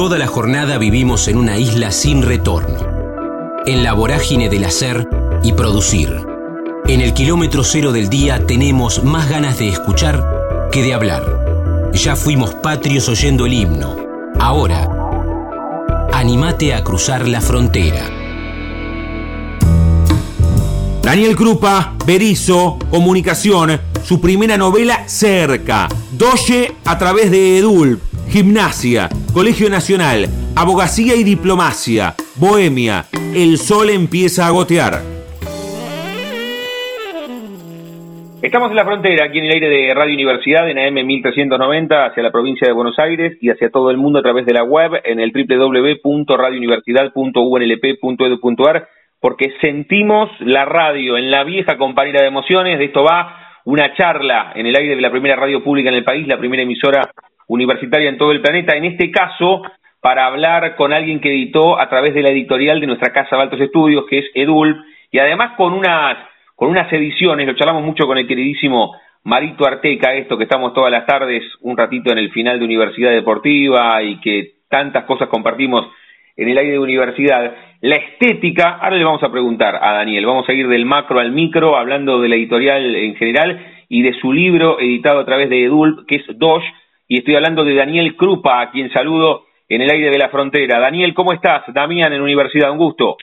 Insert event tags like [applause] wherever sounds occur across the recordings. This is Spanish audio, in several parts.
Toda la jornada vivimos en una isla sin retorno, en la vorágine del hacer y producir. En el kilómetro cero del día tenemos más ganas de escuchar que de hablar. Ya fuimos patrios oyendo el himno. Ahora, animate a cruzar la frontera. Daniel Krupa, Berizo, Comunicación, su primera novela Cerca, Doye a través de Edulp, Gimnasia, Colegio Nacional, Abogacía y Diplomacia, Bohemia, El Sol empieza a gotear. Estamos en la frontera, aquí en el aire de Radio Universidad, en AM 1390, hacia la provincia de Buenos Aires y hacia todo el mundo a través de la web en el www.radiouniversidad.unlp.edu.ar, porque sentimos la radio en la vieja compañera de emociones. De esto va una charla en el aire de la primera radio pública en el país, la primera emisora universitaria en todo el planeta, en este caso para hablar con alguien que editó a través de la editorial de nuestra casa de altos estudios, que es Edul, y además con unas, con unas ediciones, lo charlamos mucho con el queridísimo Marito Arteca, esto que estamos todas las tardes un ratito en el final de Universidad Deportiva y que tantas cosas compartimos en el aire de universidad. La estética, ahora le vamos a preguntar a Daniel, vamos a ir del macro al micro, hablando de la editorial en general y de su libro editado a través de Edul, que es Dosh, y estoy hablando de Daniel Krupa, a quien saludo en el aire de la frontera. Daniel, ¿cómo estás? Damián, en Universidad, un gusto.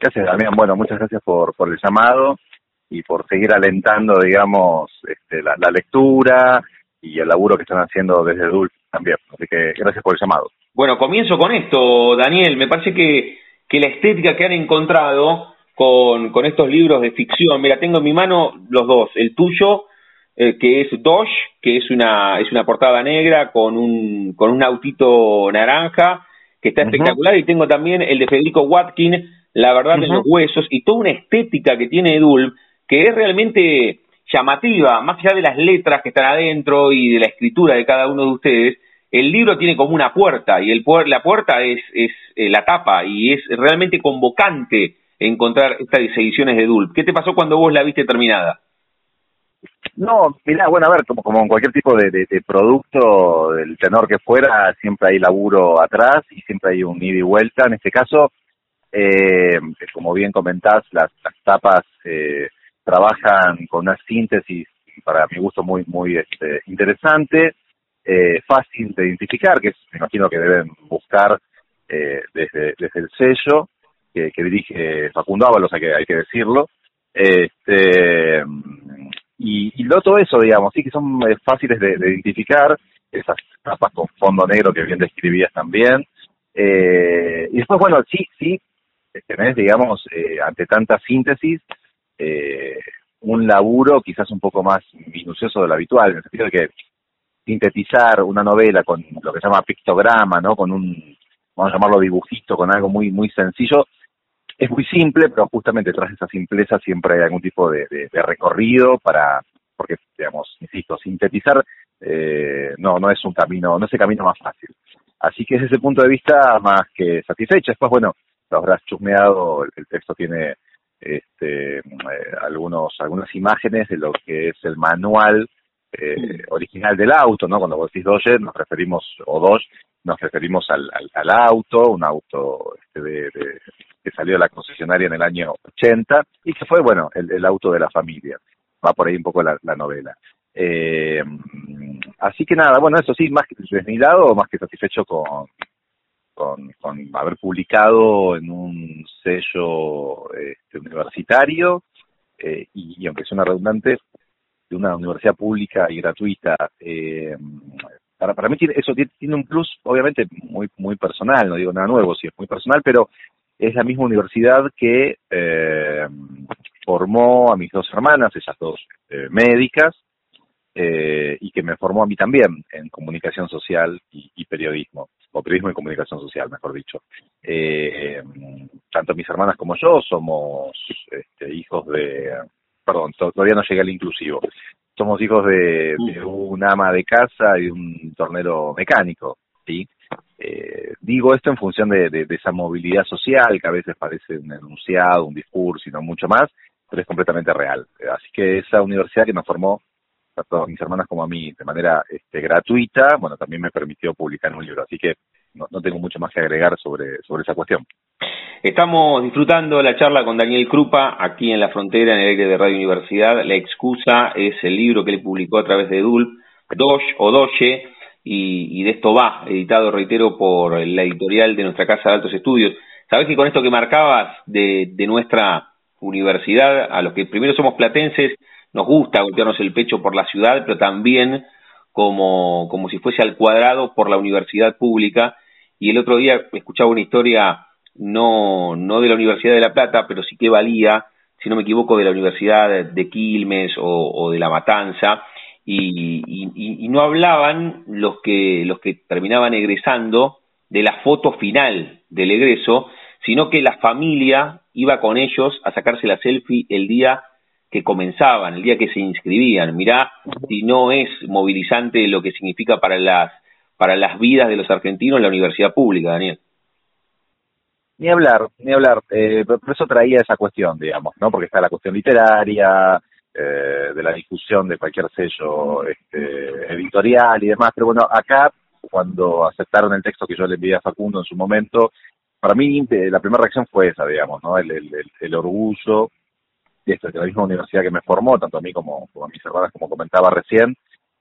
Gracias, Damián. Bueno, muchas gracias por, por el llamado y por seguir alentando, digamos, este, la, lectura y el laburo que están haciendo desde Edul también. Así que gracias por el llamado. Bueno, comienzo con esto, Daniel. Me parece que, que la estética que han encontrado con, con estos libros de ficción, mira, tengo en mi mano los dos, el tuyo eh, que es Dosh, que es una, es una portada negra con un, con un autito naranja, que está espectacular, y tengo también el de Federico Watkin, La verdad en los huesos, y toda una estética que tiene Edul, que es realmente llamativa, más allá de las letras que están adentro y de la escritura de cada uno de ustedes, el libro tiene como una puerta, y el, la puerta es, es eh, la tapa, y es realmente convocante encontrar estas ediciones de Edul. ¿Qué te pasó cuando vos la viste terminada? No, mira, bueno, a ver, como, en cualquier tipo de, producto, del tenor que fuera, siempre hay laburo atrás y siempre hay un ida y vuelta. En este caso, eh, como bien comentás, las, las tapas eh, trabajan con una síntesis, para mi gusto, muy muy este, interesante, eh, fácil de identificar, que me imagino que deben buscar eh, desde, desde el sello que, que dirige Facundo Ábalos, hay que, hay que decirlo. Este, y, y todo eso, digamos, sí que son eh, fáciles de, identificar, esas capas con fondo negro que bien describías también. Eh, y después, bueno, sí, sí, tenés, digamos, eh, ante tanta síntesis, eh, un laburo quizás un poco más minucioso de lo habitual, en el sentido de que sintetizar una novela con lo que se llama pictograma, ¿no? Con un, vamos a llamarlo dibujito, con algo muy, muy sencillo, es muy simple, pero justamente tras esa simpleza siempre hay algún tipo de, recorrido para, porque, digamos, insisto, sintetizar eh, no, no es un camino, no es el camino más fácil. Así que desde ese punto de vista, más que satisfecha. Después, bueno, lo habrás chusmeado, el, texto tiene este, eh, algunos, algunas imágenes de lo que es el manual eh, original del auto, ¿no? Cuando vos decís Doge, nos referimos, o Doge, nos referimos al, al, auto, un auto este de, que salió de la concesionaria en el año 80 y que fue, bueno, el, auto de la familia. Va por ahí un poco la, novela. Eh, así que nada, bueno, eso sí, más que desmilado, más que satisfecho con, con, haber publicado en un sello este, universitario eh, y, aunque suena redundante, de una universidad pública y gratuita. Eh, para, para mí eso tiene, un plus, obviamente, muy, muy personal, no digo nada nuevo, sí es muy personal, pero es la misma universidad que eh, formó a mis dos hermanas, esas dos eh, médicas, eh, y que me formó a mí también en comunicación social y, periodismo, o periodismo y comunicación social, mejor dicho. Eh, tanto mis hermanas como yo somos este, hijos de, perdón, todavía no llegué al inclusivo, somos hijos de, de un ama de casa y un tornero mecánico, ¿sí? Eh, digo esto en función de, esa movilidad social que a veces parece un enunciado, un discurso y no mucho más, pero es completamente real. Así que esa universidad que nos formó, tanto a mis hermanas como a mí, de manera este, gratuita, bueno, también me permitió publicar un libro. Así que no, tengo mucho más que agregar sobre, sobre esa cuestión. Estamos disfrutando la charla con Daniel Krupa aquí en la frontera, en el aire de Radio Universidad. La excusa es el libro que le publicó a través de DULP, Dosh o Doche, y, de esto va, editado, reitero, por la editorial de nuestra Casa de Altos Estudios. Sabes que con esto que marcabas de, de nuestra universidad, a los que primero somos platenses, nos gusta golpearnos el pecho por la ciudad, pero también como, como si fuese al cuadrado por la universidad pública. Y el otro día escuchaba una historia, no, no de la Universidad de La Plata, pero sí que valía, si no me equivoco, de la Universidad de Quilmes o, de La Matanza, y, no hablaban los que, los que terminaban egresando de la foto final del egreso, sino que la familia iba con ellos a sacarse la selfie el día que comenzaban, el día que se inscribían. Mirá si no es movilizante lo que significa para las, para las vidas de los argentinos la universidad pública, Daniel. Ni hablar, ni hablar. Eh, por eso traía esa cuestión, digamos, ¿no? Porque está la cuestión literaria, eh, de la discusión de cualquier sello este, editorial y demás. Pero bueno, acá, cuando aceptaron el texto que yo le envié a Facundo en su momento, para mí la primera reacción fue esa, digamos, ¿no? El, el, el orgullo de esto, de la misma universidad que me formó, tanto a mí como, a mis hermanas, como comentaba recién,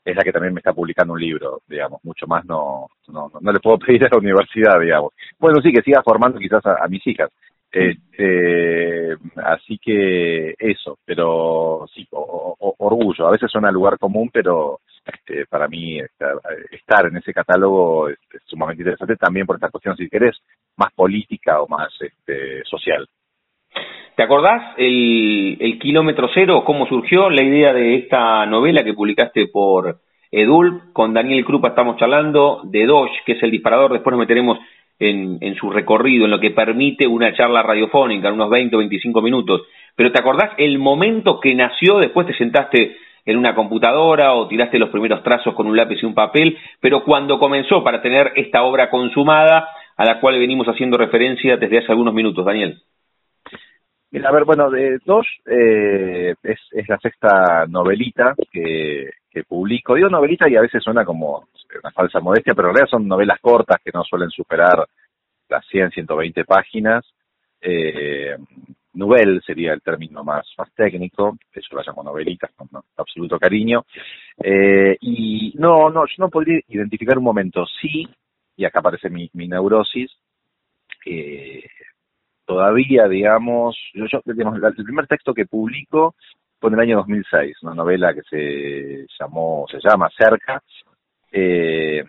es la que también me está publicando un libro, digamos, mucho más no, no, no, le puedo [laughs] pedir a la universidad, digamos. Bueno, sí, que siga formando quizás a, mis hijas. Este, así que eso, pero sí, orgullo. A veces suena lugar común, pero este, para mí estar, en ese catálogo es, sumamente interesante también por esta cuestión, si querés, más política o más este, social. ¿Te acordás el, el kilómetro cero? ¿Cómo surgió la idea de esta novela que publicaste por Edul? Con Daniel Krupa estamos charlando de Dosh, que es el disparador. Después nos meteremos en, en su recorrido, en lo que permite una charla radiofónica, en unos 20 o 25 minutos. Pero ¿te acordás el momento que nació? Después te sentaste en una computadora o tiraste los primeros trazos con un lápiz y un papel, pero cuando comenzó para tener esta obra consumada a la cual venimos haciendo referencia desde hace algunos minutos, Daniel. A ver, bueno, de dos eh, es la sexta novelita que, que publico. Digo novelita y a veces suena como una falsa modestia, pero en realidad son novelas cortas que no suelen superar las 100, 120 páginas. Eh, novel sería el término más, más técnico, eso lo llamo novelitas con, absoluto cariño. Eh, y no, no, yo no podría identificar un momento, sí, y acá aparece mi, mi neurosis, eh, todavía, digamos, yo, digamos, el primer texto que publico fue en el año 2006, una novela que se llamó, se llama Cerca, eh,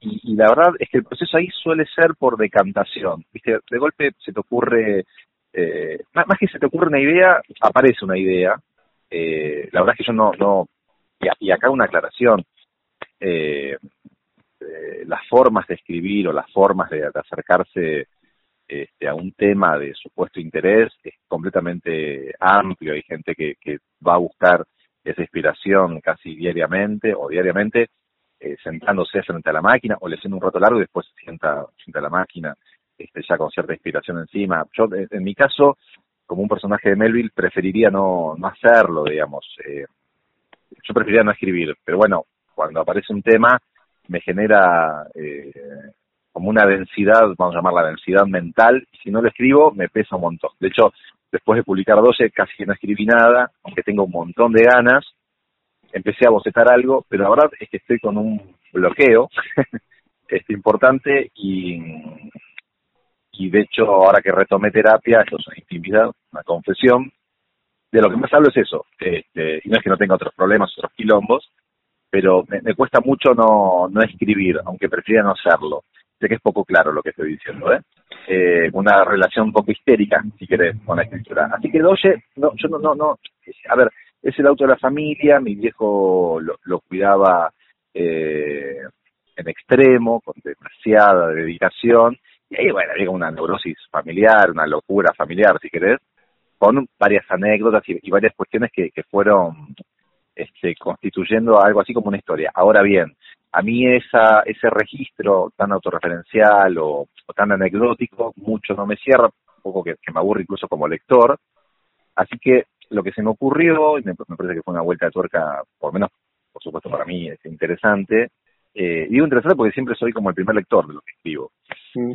y, la verdad es que el proceso ahí suele ser por decantación, viste, de golpe se te ocurre, eh, más, que se te ocurre una idea, aparece una idea, eh, la verdad es que yo no, no, y, acá una aclaración, eh, las formas de escribir o las formas de acercarse este, a un tema de supuesto interés es completamente amplio. Hay gente que, que va a buscar esa inspiración casi diariamente o diariamente eh, sentándose frente a la máquina o leyendo un rato largo y después se sienta frente a la máquina este, ya con cierta inspiración encima. Yo, en mi caso, como un personaje de Melville, preferiría no, no hacerlo, digamos. Eh, yo preferiría no escribir, pero bueno, cuando aparece un tema me genera eh, como una densidad, vamos a llamarla densidad mental, si no lo escribo me pesa un montón. De hecho, después de publicar 12 casi no escribí nada, aunque tengo un montón de ganas, empecé a bocetar algo, pero la verdad es que estoy con un bloqueo [laughs] este, importante y, y de hecho ahora que retomé terapia, esto es una intimidad, una confesión, de lo que más hablo es eso, este, y no es que no tenga otros problemas, otros quilombos, pero me, me cuesta mucho no, no escribir, aunque prefiera no hacerlo sé que es poco claro lo que estoy diciendo, ¿eh? ¿eh? una relación un poco histérica, si querés, con la escritura. Así que Doye, no, yo no, no, no, a ver, es el auto de la familia, mi viejo lo, cuidaba eh, en extremo, con demasiada dedicación, y ahí, bueno, llega una neurosis familiar, una locura familiar, si querés, con varias anécdotas y, varias cuestiones que, que fueron este, constituyendo algo así como una historia. Ahora bien, a mí esa, ese registro tan autorreferencial o, tan anecdótico mucho no me cierra, un poco que, me aburre incluso como lector. Así que lo que se me ocurrió, y me, parece que fue una vuelta de tuerca, por lo menos, por supuesto para mí, es interesante, Eh, digo interesante porque siempre soy como el primer lector de lo que escribo.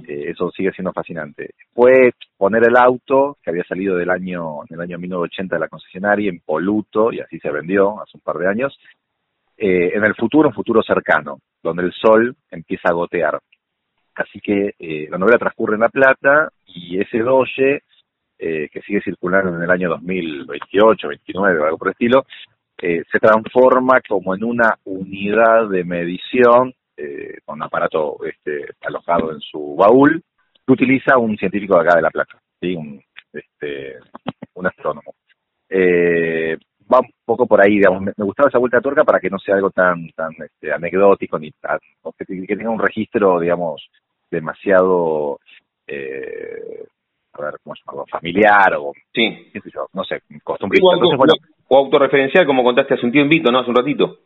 Eh, eso sigue siendo fascinante. Fue poner el auto que había salido del año, en el año 1980 de la concesionaria en Poluto, y así se vendió hace un par de años, eh, en el futuro, un futuro cercano, donde el sol empieza a gotear. Así que eh, la novela transcurre en La Plata y ese doye, que sigue circulando en el año 2028, 29 o algo por el estilo, eh, se transforma como en una unidad de medición eh, con un aparato este, alojado en su baúl que utiliza un científico de acá de La Plata, ¿sí? un, este, un astrónomo. Eh, va un poco por ahí, digamos, me, gustaba esa vuelta de tuerca para que no sea algo tan tan este, anecdótico ni tan, que, que, tenga un registro, digamos, demasiado eh, a ver, ¿cómo llamarlo? familiar o, sí. qué sé yo, no sé, costumbrista. Entonces, bueno, o autorreferencial, como contaste hace un tiempo, ¿no? Hace un ratito.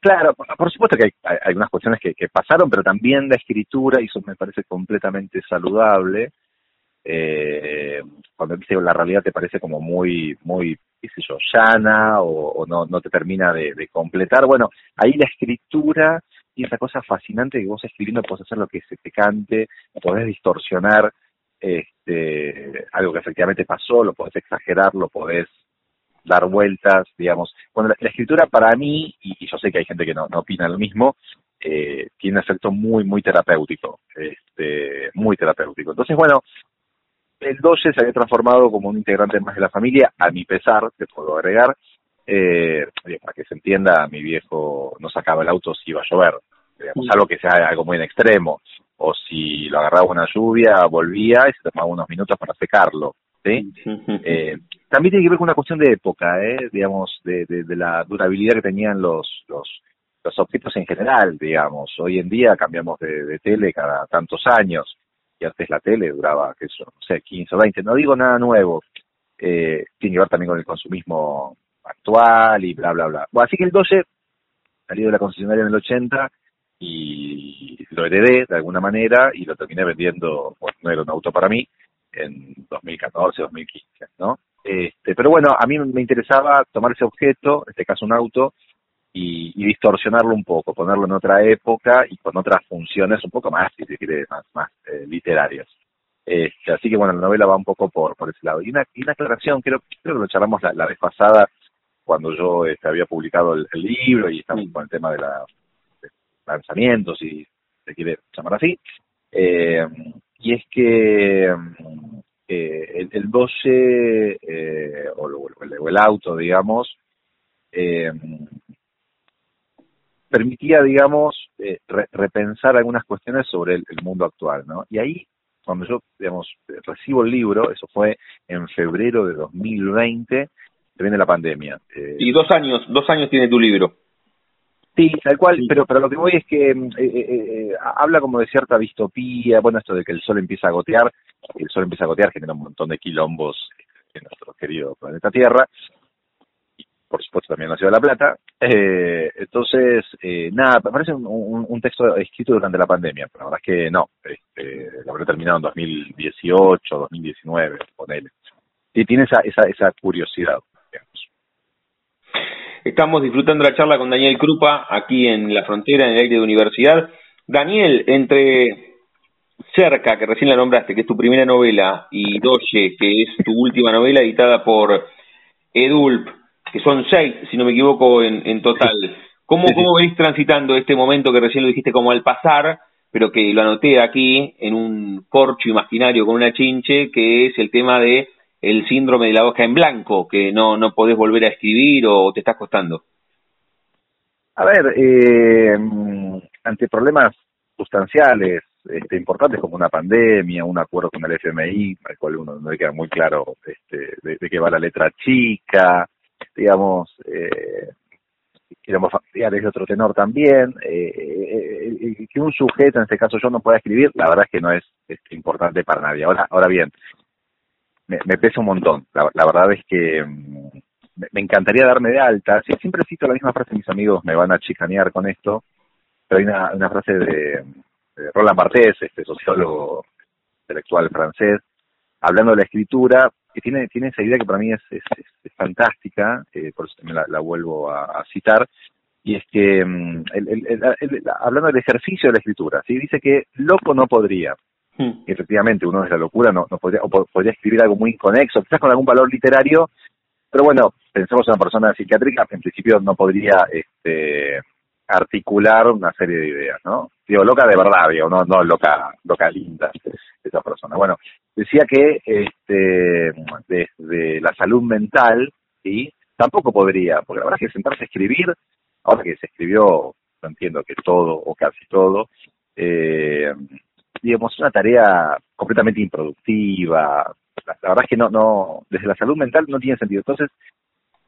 Claro, por supuesto que hay, algunas cuestiones que, pasaron, pero también la escritura, y eso me parece completamente saludable, eh, cuando viste la realidad te parece como muy, muy, qué sé yo, llana o, o no, no te termina de, de, completar. Bueno, ahí la escritura y esa cosa fascinante que vos escribiendo podés hacer lo que se te cante, podés distorsionar este, algo que efectivamente pasó, lo podés exagerar, lo podés dar vueltas, digamos. Bueno, la, la escritura para mí, y, y, yo sé que hay gente que no, no opina lo mismo, eh, tiene un efecto muy, muy terapéutico, este, muy terapéutico. Entonces, bueno, el Doge se había transformado como un integrante más de la familia, a mi pesar, te puedo agregar, eh, para que se entienda, mi viejo no sacaba el auto si iba a llover, digamos, algo que sea algo muy en extremo, o si lo agarraba una lluvia, volvía y se tomaba unos minutos para secarlo, ¿sí? Eh, también tiene que ver con una cuestión de época, ¿eh? digamos, de, de, la durabilidad que tenían los, los, los objetos en general, digamos. Hoy en día cambiamos de, de tele cada tantos años, y antes la tele duraba, qué sé no sé, 15 o 20, no digo nada nuevo, eh, tiene que ver también con el consumismo actual y bla, bla, bla. Así que el 12 salió de la concesionaria en el 80 y lo heredé de alguna manera y lo terminé vendiendo, bueno, no era un auto para mí, en 2014, 2015, ¿no? Este, pero bueno, a mí me interesaba tomar ese objeto, en este caso un auto, y, y, distorsionarlo un poco, ponerlo en otra época y con otras funciones un poco más, si se quiere, más, más eh, literarias. Este, así que bueno, la novela va un poco por, por ese lado. Y una, y una aclaración, creo, creo que lo charlamos la, la vez pasada, cuando yo este, había publicado el, el, libro y estamos con el tema de, la, de lanzamientos, si se quiere llamar así. Eh, y es que eh, el, el 12, eh, o, el, el, auto, digamos, eh, permitía, digamos, eh, re repensar algunas cuestiones sobre el, mundo actual, ¿no? Y ahí, cuando yo, digamos, recibo el libro, eso fue en febrero de 2020, se viene la pandemia. Eh, y dos años, dos años tiene tu libro. Sí, tal cual, sí. pero, pero lo que voy es que eh, eh, habla como de cierta distopía, bueno, esto de que el sol empieza a gotear, el sol empieza a gotear genera un montón de quilombos en nuestro querido planeta Tierra, por supuesto también en la Ciudad de La Plata. Eh, entonces, eh, nada, parece un, un, un, texto escrito durante la pandemia, pero la verdad es que no, este, lo habré terminado en 2018, 2019, ponele. Y tiene esa, esa, esa curiosidad, digamos. Estamos disfrutando la charla con Daniel Krupa aquí en la frontera, en el aire de universidad. Daniel, entre Cerca, que recién la nombraste, que es tu primera novela, y Doye, que es tu última novela editada por Edulp, que son seis, si no me equivoco, en, en total. ¿Cómo, sí, sí. ¿Cómo venís transitando este momento que recién lo dijiste como al pasar, pero que lo anoté aquí en un corcho imaginario con una chinche, que es el tema de el síndrome de la hoja en blanco, que no, no podés volver a escribir o te estás costando? A ver, eh, ante problemas sustanciales este, importantes como una pandemia, un acuerdo con el FMI, al cual uno no le queda muy claro este, de, de qué va la letra chica, digamos, eh, digamos familiares de otro tenor también, eh, eh, que un sujeto, en este caso yo, no pueda escribir, la verdad es que no es, es importante para nadie. Ahora, ahora bien, me, pesa un montón. La, la verdad es que um, me, encantaría darme de alta. Sí, siempre cito la misma frase, mis amigos me van a chicanear con esto, pero hay una, una frase de, Roland Barthes, este sociólogo intelectual francés, hablando de la escritura, que tiene, tiene esa idea que para mí es, es, es, fantástica, eh, por eso también la, la vuelvo a, a, citar, y es que, mm, hablando del ejercicio de la escritura, ¿sí? dice que loco no podría. Hmm. Efectivamente, uno es la locura, no, no podría, o podría escribir algo muy inconexo, quizás con algún valor literario, pero bueno, pensemos en una persona psiquiátrica, en principio no podría este, articular una serie de ideas, ¿no? Digo, loca de verdad, digo, no, no loca, loca linda esa persona. Bueno, decía que este, desde la salud mental, ¿sí? Tampoco podría, porque la verdad es que sentarse a escribir, ahora que se escribió, no entiendo que todo o casi todo, eh, digamos, una tarea completamente improductiva. La, verdad es que no, no, desde la salud mental no tiene sentido. Entonces,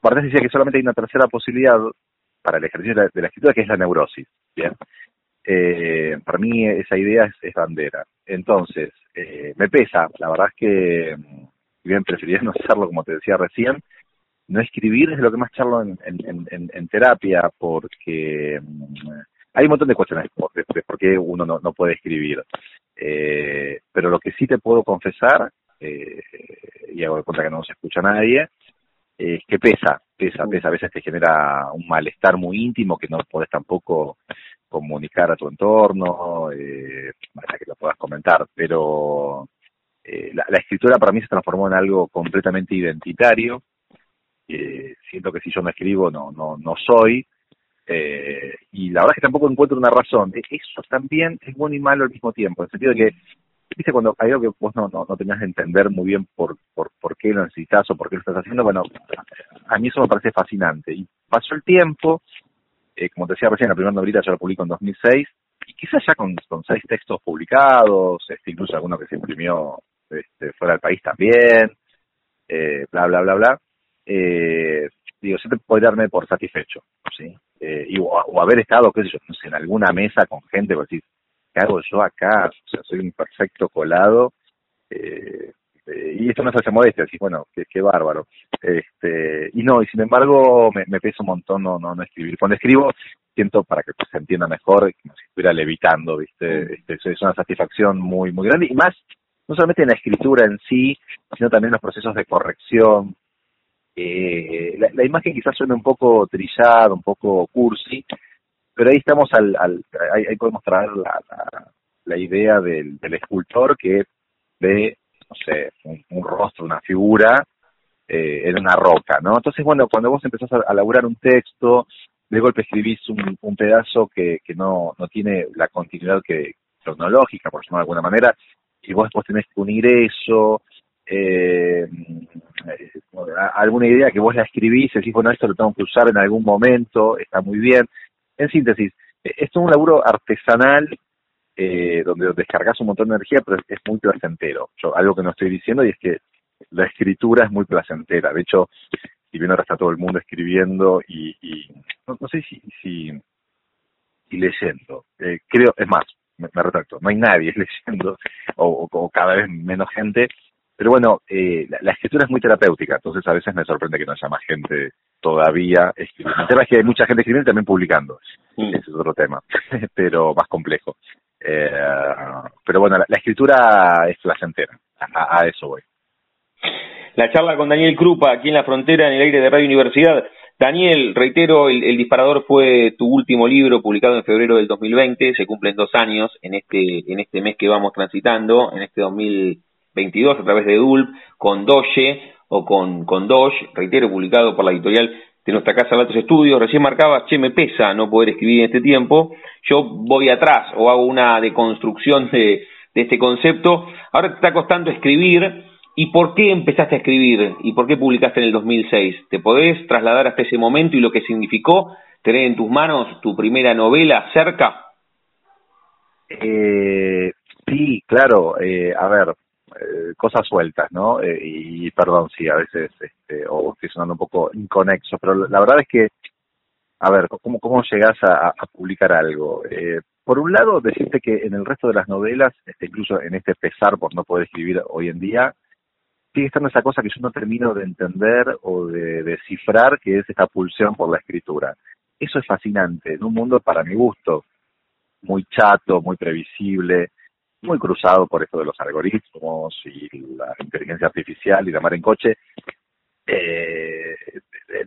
Bartés decía que solamente hay una tercera posibilidad para el ejercicio de la, escritura, que es la neurosis. Bien. Eh, para mí esa idea es, bandera. Entonces, eh, me pesa, la verdad es que, si bien preferiría no hacerlo como te decía recién, no escribir es lo que más charlo en, en, terapia, porque mm, hay un montón de cuestiones de, por qué uno no, no puede escribir. Eh, pero lo que sí te puedo confesar, eh, y hago de cuenta que no se escucha nadie, es que pesa, pesa, pesa. A veces te genera un malestar muy íntimo que no puedes tampoco comunicar a tu entorno, eh, que lo puedas comentar. Pero eh, la, la, escritura para mí se transformó en algo completamente identitario. Eh, siento que si yo me escribo no, no, no soy. Eh, y la verdad es que tampoco encuentro una razón. E, eso también es bueno y malo al mismo tiempo, en el sentido de que viste cuando hay algo que vos no, no, no tenías que entender muy bien por, por, por qué lo necesitas o por qué lo estás haciendo, bueno, a mí eso me parece fascinante. Y pasó el tiempo, eh, como te decía recién, la primera novelita yo la publico en 2006, y quizás ya con, con seis textos publicados, este, incluso alguno que se imprimió este, fuera del país también, eh, bla, bla, bla, bla, eh, digo, siempre podría darme por satisfecho, ¿sí? Eh, y, o, haber estado, qué sé yo, no sé, en alguna mesa con gente, por decir, ¿qué hago yo acá? O sea, soy un perfecto colado. Eh, eh, y esto no es hace modestia, así, bueno, qué, qué bárbaro. Este, y no, y sin embargo me, me pesa un montón no, no, no escribir. Cuando escribo, siento para que se entienda mejor, como si estuviera levitando, ¿viste? Este, es una satisfacción muy, muy grande. Y más, no solamente en la escritura en sí, sino también en los procesos de corrección. Eh, la, la, imagen quizás suene un poco trillada, un poco cursi, pero ahí estamos al, al ahí, podemos traer la, la, idea del, del, escultor que ve, no sé, un, rostro, una figura eh, en una roca, ¿no? Entonces, bueno, cuando vos empezás a, a elaborar un texto, de golpe escribís un, un pedazo que, que no, no tiene la continuidad que cronológica, por llamarlo de alguna manera, y vos después tenés que unir eso, eh, alguna idea que vos la escribís y decís, bueno, esto lo tengo que usar en algún momento, está muy bien, en síntesis, esto es un laburo artesanal eh, donde descargas un montón de energía, pero es, muy placentero. Yo, algo que no estoy diciendo y es que la escritura es muy placentera. De hecho, si bien ahora está todo el mundo escribiendo y, no, sé si, si, leyendo, eh, creo, es más, me, retracto, no hay nadie [laughs] leyendo o, o, cada vez menos gente, pero bueno, eh, la, escritura es muy terapéutica, entonces a veces me sorprende que no haya más gente todavía escribiendo. El tema es que hay mucha gente escribiendo y también publicando. Ese es otro tema, [laughs] pero más complejo. Eh, pero bueno, la, escritura es placentera, a, a, eso voy. La charla con Daniel Krupa aquí en la frontera, en el aire de Radio Universidad. Daniel, reitero, el, el, Disparador fue tu último libro publicado en febrero del 2020, se cumplen dos años en este, en este mes que vamos transitando, en este 2022 a través de DULP, con Doge, o con, con Doge, reitero, publicado por la editorial de nuestra casa de altos estudios. Recién marcabas, che, me pesa no poder escribir en este tiempo. Yo voy atrás o hago una deconstrucción de, de este concepto. Ahora te está costando escribir. ¿Y por qué empezaste a escribir? ¿Y por qué publicaste en el 2006? ¿Te podés trasladar hasta ese momento y lo que significó tener en tus manos tu primera novela cerca? Eh, sí, claro. Eh, a ver, eh, cosas sueltas, ¿no? Eh, y perdón si a veces, este, o estoy sonando un poco inconexo, pero la verdad es que, a ver, ¿cómo, cómo llegas a, publicar algo? Eh, por un lado, decirte que en el resto de las novelas, este, incluso en este pesar por no poder escribir hoy en día, sigue estando esa cosa que yo no termino de entender o de descifrar, que es esta pulsión por la escritura. Eso es fascinante, en un mundo para mi gusto, muy chato, muy previsible, muy cruzado por esto de los algoritmos y la inteligencia artificial y la mar en coche. eh,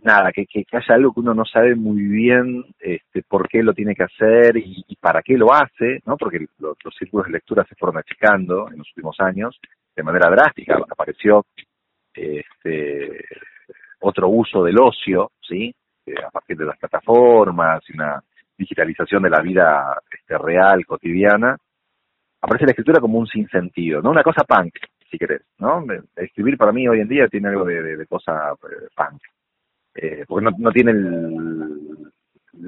nada, que, que, haya algo que uno no sabe muy bien este, por qué lo tiene que hacer y, para qué lo hace, ¿no? Porque los círculos de lectura se fueron achicando en los últimos años de manera drástica. Apareció este, otro uso del ocio, ¿sí? Eh, a partir de las plataformas y una digitalización de la vida este, real, cotidiana, aparece la escritura como un sinsentido, ¿no? Una cosa punk, si querés, ¿no? Escribir para mí hoy en día tiene algo de, cosa eh, punk, eh, porque no, tiene el,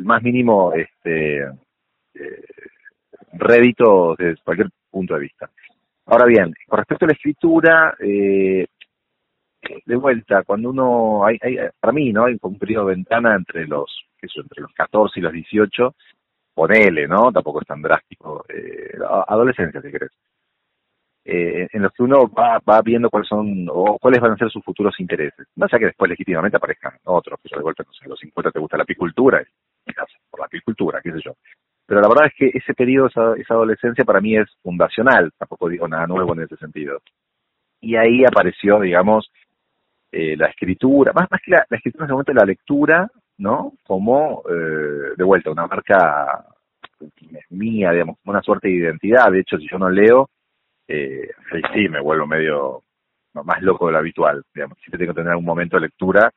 más mínimo este eh, rédito desde cualquier punto de vista. Ahora bien, con respecto a la escritura, eh, de vuelta, cuando uno, hay, hay, para mí, ¿no? Hay un periodo de ventana entre los, sé, entre los 14 y los 18, ponele, ¿no? Tampoco es tan drástico, eh, adolescencia, si querés. Eh, en los que uno va, va viendo cuáles son, o cuáles van a ser sus futuros intereses. No sea que después legítimamente aparezcan otros, que de vuelta, no sé, a los 50 te gusta la apicultura, por la apicultura, qué sé yo. Pero la verdad es que ese periodo, esa, esa adolescencia para mí es fundacional, tampoco digo nada nuevo en ese sentido. Y ahí apareció, digamos, eh, la escritura, más, más que la, escritura en ese momento la lectura, ¿no? Como, eh, de vuelta, una marca mía, digamos, una suerte de identidad. De hecho, si yo no leo, eh, sí me vuelvo medio más loco de lo habitual, digamos. Siempre tengo que tener un momento de lectura,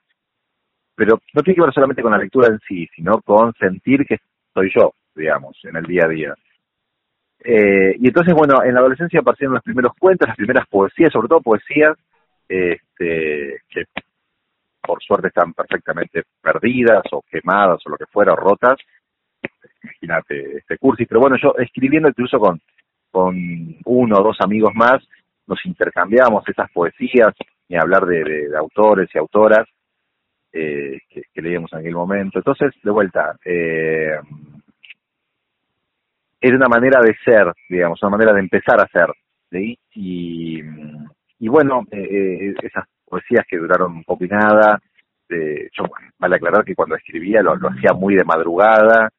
pero no tiene que ver solamente con la lectura en sí, sino con sentir que soy yo, digamos, en el día a día. Eh, y entonces, bueno, en la adolescencia aparecieron los primeros cuentos, las primeras poesías, sobre todo poesías, este, que por suerte están perfectamente perdidas o quemadas o lo que fuera, o rotas. Imagínate este cursi. Pero bueno, yo escribiendo incluso con, con uno o dos amigos más, nos intercambiamos esas poesías, y hablar de, autores y autoras eh, que, leíamos en aquel momento. Entonces, de vuelta, eh, era una manera de ser, digamos, una manera de empezar a ser. ¿sí? Y, y bueno, eh, eh, esas poesías que duraron un poco y nada, yo vale aclarar que cuando escribía lo, hacía muy de madrugada,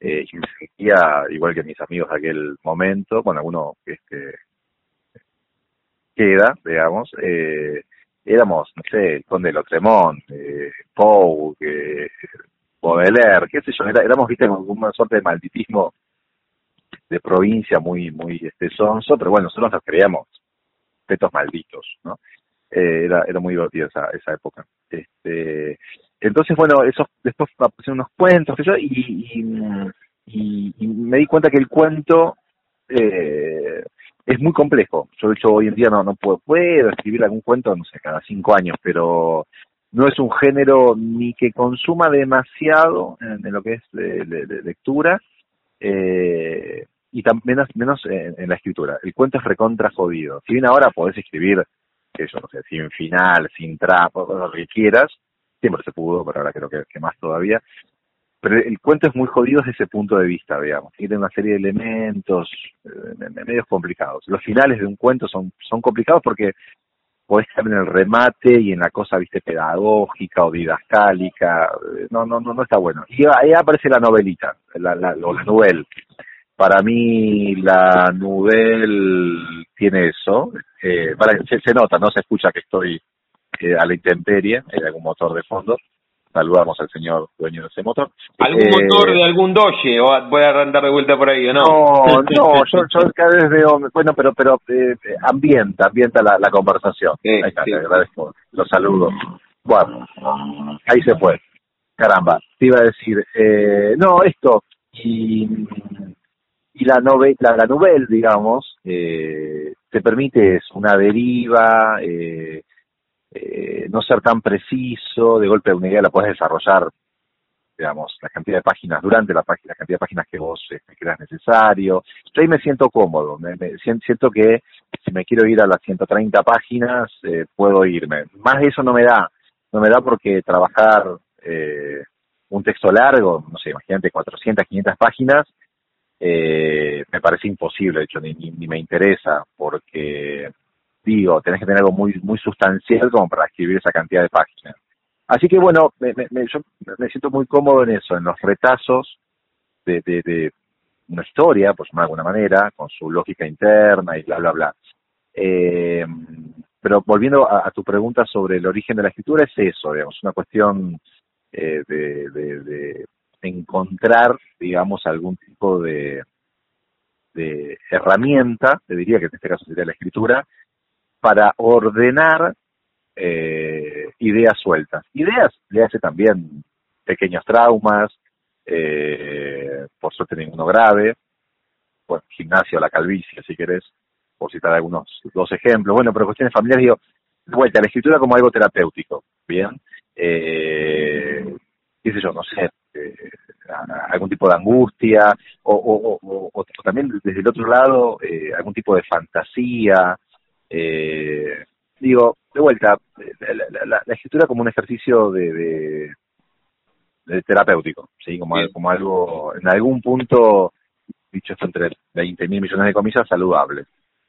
eh, y me igual que mis amigos de aquel momento, bueno, alguno que este, queda, digamos, eh, éramos, no sé, el Conde de Lotremont, eh, Poe, eh, Baudelaire, qué sé yo, éramos, viste, con una suerte de malditismo de provincia muy, muy este, sonso, pero bueno, nosotros nos creíamos petos malditos, ¿no? Eh, era, era muy divertido esa, esa época. Este, entonces, bueno, esos, después aparecieron unos cuentos, yo, y, y, me di cuenta que el cuento eh, es muy complejo. Yo, de hecho, hoy en día no, no puedo, puedo escribir algún cuento, no sé, cada cinco años, pero no es un género ni que consuma demasiado en, lo que es de, lectura, eh, y también menos en, la escritura. El cuento es recontra jodido. Si bien ahora podés escribir, eso, no sé, sin final, sin trapo, lo que quieras, siempre se pudo, pero ahora creo que, más todavía. Pero el cuento es muy jodido desde ese punto de vista, digamos. Tiene una serie de elementos eh, medios complicados. Los finales de un cuento son, son complicados porque podés estar en el remate y en la cosa, viste, pedagógica o didascálica. No, no, no, no está bueno. Y ahí aparece la novelita, la, la, o la novela para mí la Nubel tiene eso. Eh, se, nota, no se escucha que estoy eh, a la intemperie, hay algún motor de fondo. Saludamos al señor dueño de ese motor. ¿Algún eh, motor de algún Doge o voy a andar de vuelta por ahí o no? No, no, yo, yo cada vez veo, bueno, pero pero eh, ambienta, ambienta la, la conversación. ahí está, le agradezco, los saludo. Bueno, ahí se fue. Caramba, te iba a decir, eh, no, esto, y y la novela, la, novela, digamos, eh, te permite una deriva, eh, eh, no ser tan preciso, de golpe una idea la puedes desarrollar, digamos, la cantidad de páginas durante la página, la cantidad de páginas que vos este, creas necesario. Yo ahí me siento cómodo, me, siento que si me quiero ir a las 130 páginas, eh, puedo irme. Más de eso no me da, no me da porque trabajar eh, un texto largo, no sé, imagínate 400, 500 páginas, eh, me parece imposible, de hecho, ni, ni, me interesa, porque digo, tenés que tener algo muy, muy sustancial como para escribir esa cantidad de páginas. Así que bueno, me, me, yo me siento muy cómodo en eso, en los retazos de, de, de una historia, pues de alguna manera, con su lógica interna y bla, bla, bla. Eh, pero volviendo a, tu pregunta sobre el origen de la escritura, es eso, digamos, una cuestión eh, de, de, encontrar, digamos, algún tipo de, de herramienta, te diría que en este caso sería la escritura, para ordenar eh, ideas sueltas. Ideas le hace también pequeños traumas, eh, por suerte ninguno grave, bueno, gimnasio, la calvicie, si querés, por citar algunos dos ejemplos. Bueno, pero cuestiones familiares, digo, vuelta, la escritura como algo terapéutico, ¿bien? Eh, qué sé yo, no sé, eh, algún tipo de angustia, o, o, también desde el otro lado, eh, algún tipo de fantasía. Eh, digo, de vuelta, la, escritura como un ejercicio de, de, terapéutico, ¿sí? Como, como algo, en algún punto, dicho esto entre 20 mil millones de comillas, saludable.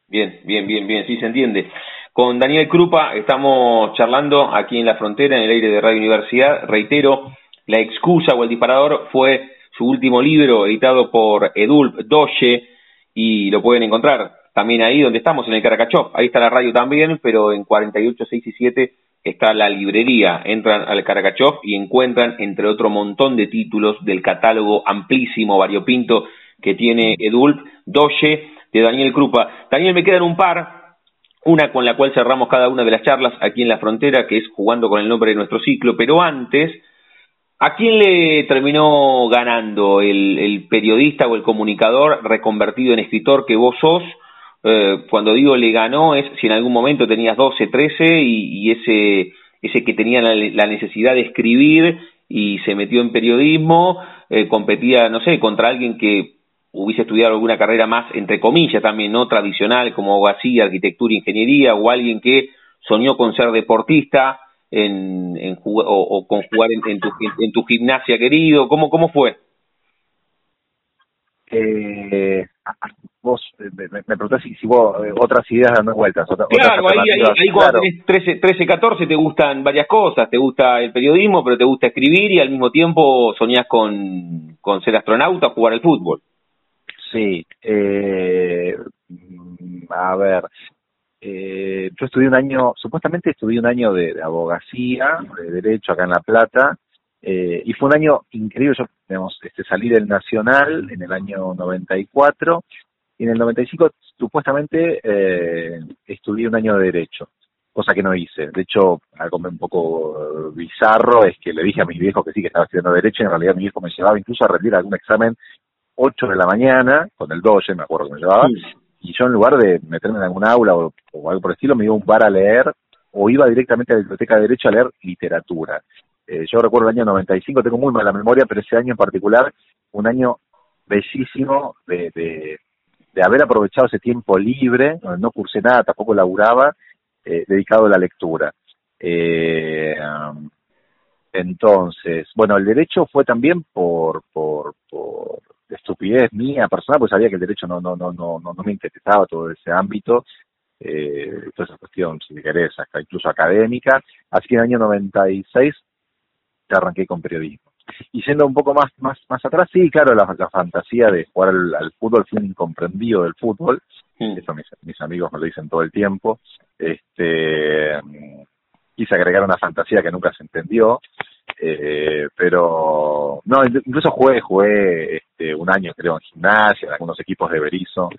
Bien, bien, bien, bien, sí se entiende. Con Daniel Krupa estamos charlando aquí en la frontera, en el aire de Radio Universidad. Reitero, La excusa o el disparador fue su último libro editado por Edulp Doche y lo pueden encontrar también ahí donde estamos, en el Caracachó. Ahí está la radio también, pero en 48, 6 y 7 está la librería. Entran al Caracachó y encuentran, entre otro montón de títulos del catálogo amplísimo, variopinto que tiene Edulp, Doche, de Daniel Krupa. Daniel, me quedan un par. Una con la cual cerramos cada una de las charlas aquí en la frontera, que es jugando con el nombre de nuestro ciclo. Pero antes, ¿A quién le terminó ganando el, periodista o el comunicador reconvertido en escritor que vos sos? Eh, cuando digo le ganó es si en algún momento tenías 12, 13 y, ese, ese que tenía la, necesidad de escribir y se metió en periodismo, eh, competía, no sé, contra alguien que hubiese estudiado alguna carrera más, entre comillas también, no tradicional, como abogacía, arquitectura, ingeniería, o alguien que soñó con ser deportista en, en o, con jugar en, tu, en, tu gimnasia querido, ¿cómo, cómo fue? Eh, vos eh, me, me preguntás si, si vos eh, otras ideas dando vueltas. claro, ahí, ahí, ahí cuando tenés 13, 13, 14 te gustan varias cosas, te gusta el periodismo, pero te gusta escribir y al mismo tiempo soñás con, con ser astronauta o jugar al fútbol. Sí, eh, a ver, eh, yo estudié un año, supuestamente estudié un año de, abogacía, de derecho acá en La Plata, eh, y fue un año increíble. Yo, digamos, este, salí del Nacional en el año 94 y en el 95 supuestamente eh, estudié un año de derecho, cosa que no hice. De hecho, algo un poco bizarro es que le dije a mis viejos que sí que estaba estudiando derecho y en realidad mi viejo me llevaba incluso a rendir algún examen 8 de la mañana, con el doge, me acuerdo que me llevaba, y yo en lugar de meterme en algún aula o, algo por el estilo, me iba a un bar a leer, o iba directamente a la biblioteca de Derecho a leer literatura. Eh, yo recuerdo el año 95, tengo muy mala memoria, pero ese año en particular, un año bellísimo de, de, haber aprovechado ese tiempo libre, no cursé nada, tampoco laburaba, eh, dedicado a la lectura. Eh, entonces, bueno, el derecho fue también por, por, por estupidez mía personal, pues sabía que el derecho no, no, no, no, no, me interesaba todo ese ámbito, eh, toda esa cuestión, si querés, hasta incluso académica. Así que en el año 96 te arranqué con periodismo. Y siendo un poco más, más, más atrás, sí, claro, la, fantasía de jugar al, fútbol, fui un incomprendido del fútbol, mm. eso mis, mis amigos me lo dicen todo el tiempo, este quise agregar una fantasía que nunca se entendió, eh, pero no, incluso jugué, jugué este, un año creo en gimnasia, en algunos equipos de Berizo,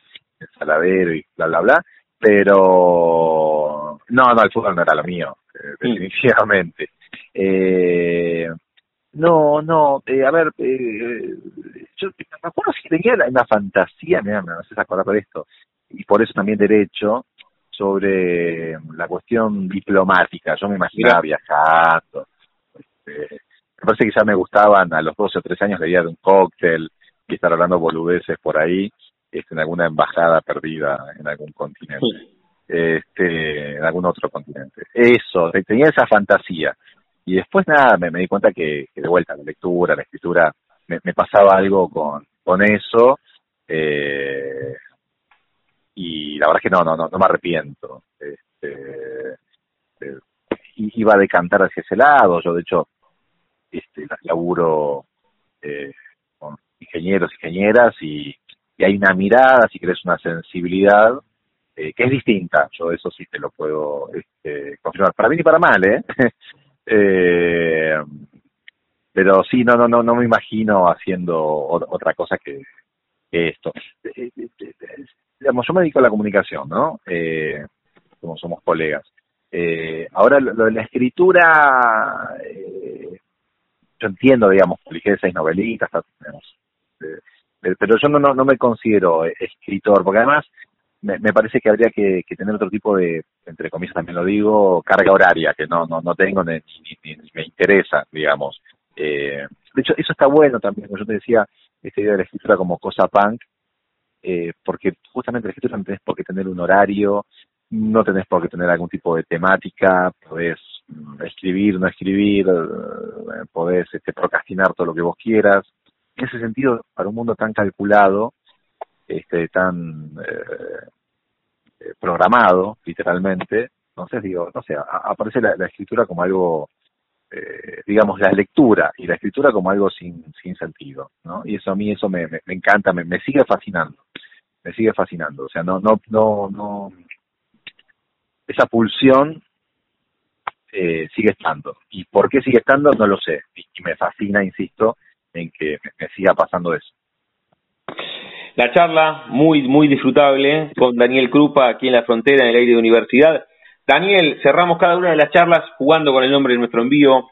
en Saladero y bla, bla, bla, pero no, no, el fútbol no era lo mío, eh, mm. definitivamente. Eh, no, no, eh, a ver, eh, yo me acuerdo si tenía una fantasía, mira, me haces acordar de esto, y por eso también derecho, sobre la cuestión diplomática. Yo me imaginaba viajando. Este, me parece que ya me gustaban a los 12 o 13 años la idea de un cóctel y estar hablando boludeces por ahí este, en alguna embajada perdida en algún continente. Este, en algún otro continente. Eso, tenía esa fantasía. Y después nada, me, di cuenta que, de vuelta la lectura, la escritura, me, me pasaba algo con, con eso. Eh, y la verdad es que no, no, no, no me arrepiento. Este, eh, iba a decantar hacia ese lado, yo de hecho este, laburo eh, con ingenieros y ingenieras y, hay una mirada, si querés, una sensibilidad que es distinta, yo eso sí te lo puedo este, confirmar, para bien y para mal, ¿eh? [laughs] eh pero sí, no, no, no, no me imagino haciendo otra cosa que, esto. Eh, eh, eh, digamos, yo me dedico a la comunicación, ¿no? como somos colegas. ahora, lo, de la escritura, entiendo, digamos, publiqué seis novelitas, pero yo no, no, me considero escritor, porque además me, parece que habría que, tener otro tipo de, entre comillas también lo digo, carga horaria, que no, no, no tengo ni, ni me interesa, digamos. Eh, de hecho, eso está bueno también, como yo te decía, esta idea de la escritura como cosa punk, eh, porque justamente la escritura no tenés por qué tener un horario, no tenés por qué tener algún tipo de temática, podés escribir, no escribir, eh, podés este, procrastinar todo lo que vos quieras. En ese sentido, para un mundo tan calculado, este, tan eh, programado, literalmente, entonces digo, no sé, aparece la escritura como algo eh, digamos, la lectura y la escritura como algo sin, sin sentido, ¿no? Y eso a mí, eso me, me, encanta, me, me, sigue fascinando, me sigue fascinando, o sea, no, no, no, no, esa pulsión eh, sigue estando. ¿Y por qué sigue estando? No lo sé, y, me fascina, insisto, en que me, siga pasando eso. La charla muy, muy disfrutable con Daniel Krupa aquí en la frontera, en el aire de universidad. Daniel, cerramos cada una de las charlas jugando con el nombre de nuestro envío.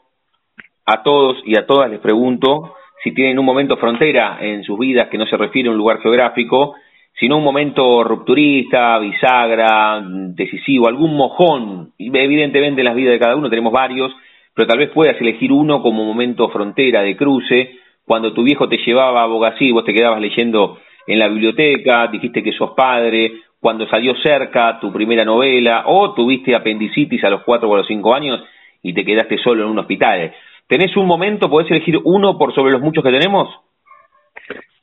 A todos y a todas les pregunto si tienen un momento frontera en sus vidas que no se refiere a un lugar geográfico, sino un momento rupturista, bisagra, decisivo, algún mojón. Evidentemente en las vidas de cada uno tenemos varios, pero tal vez puedas elegir uno como momento frontera de cruce, cuando tu viejo te llevaba a Abogasí, vos te quedabas leyendo en la biblioteca, dijiste que sos padre, cuando salió cerca tu primera novela o tuviste apendicitis a los cuatro o a los cinco años y te quedaste solo en un hospital. ¿Tenés un momento, podés elegir uno por sobre los muchos que tenemos?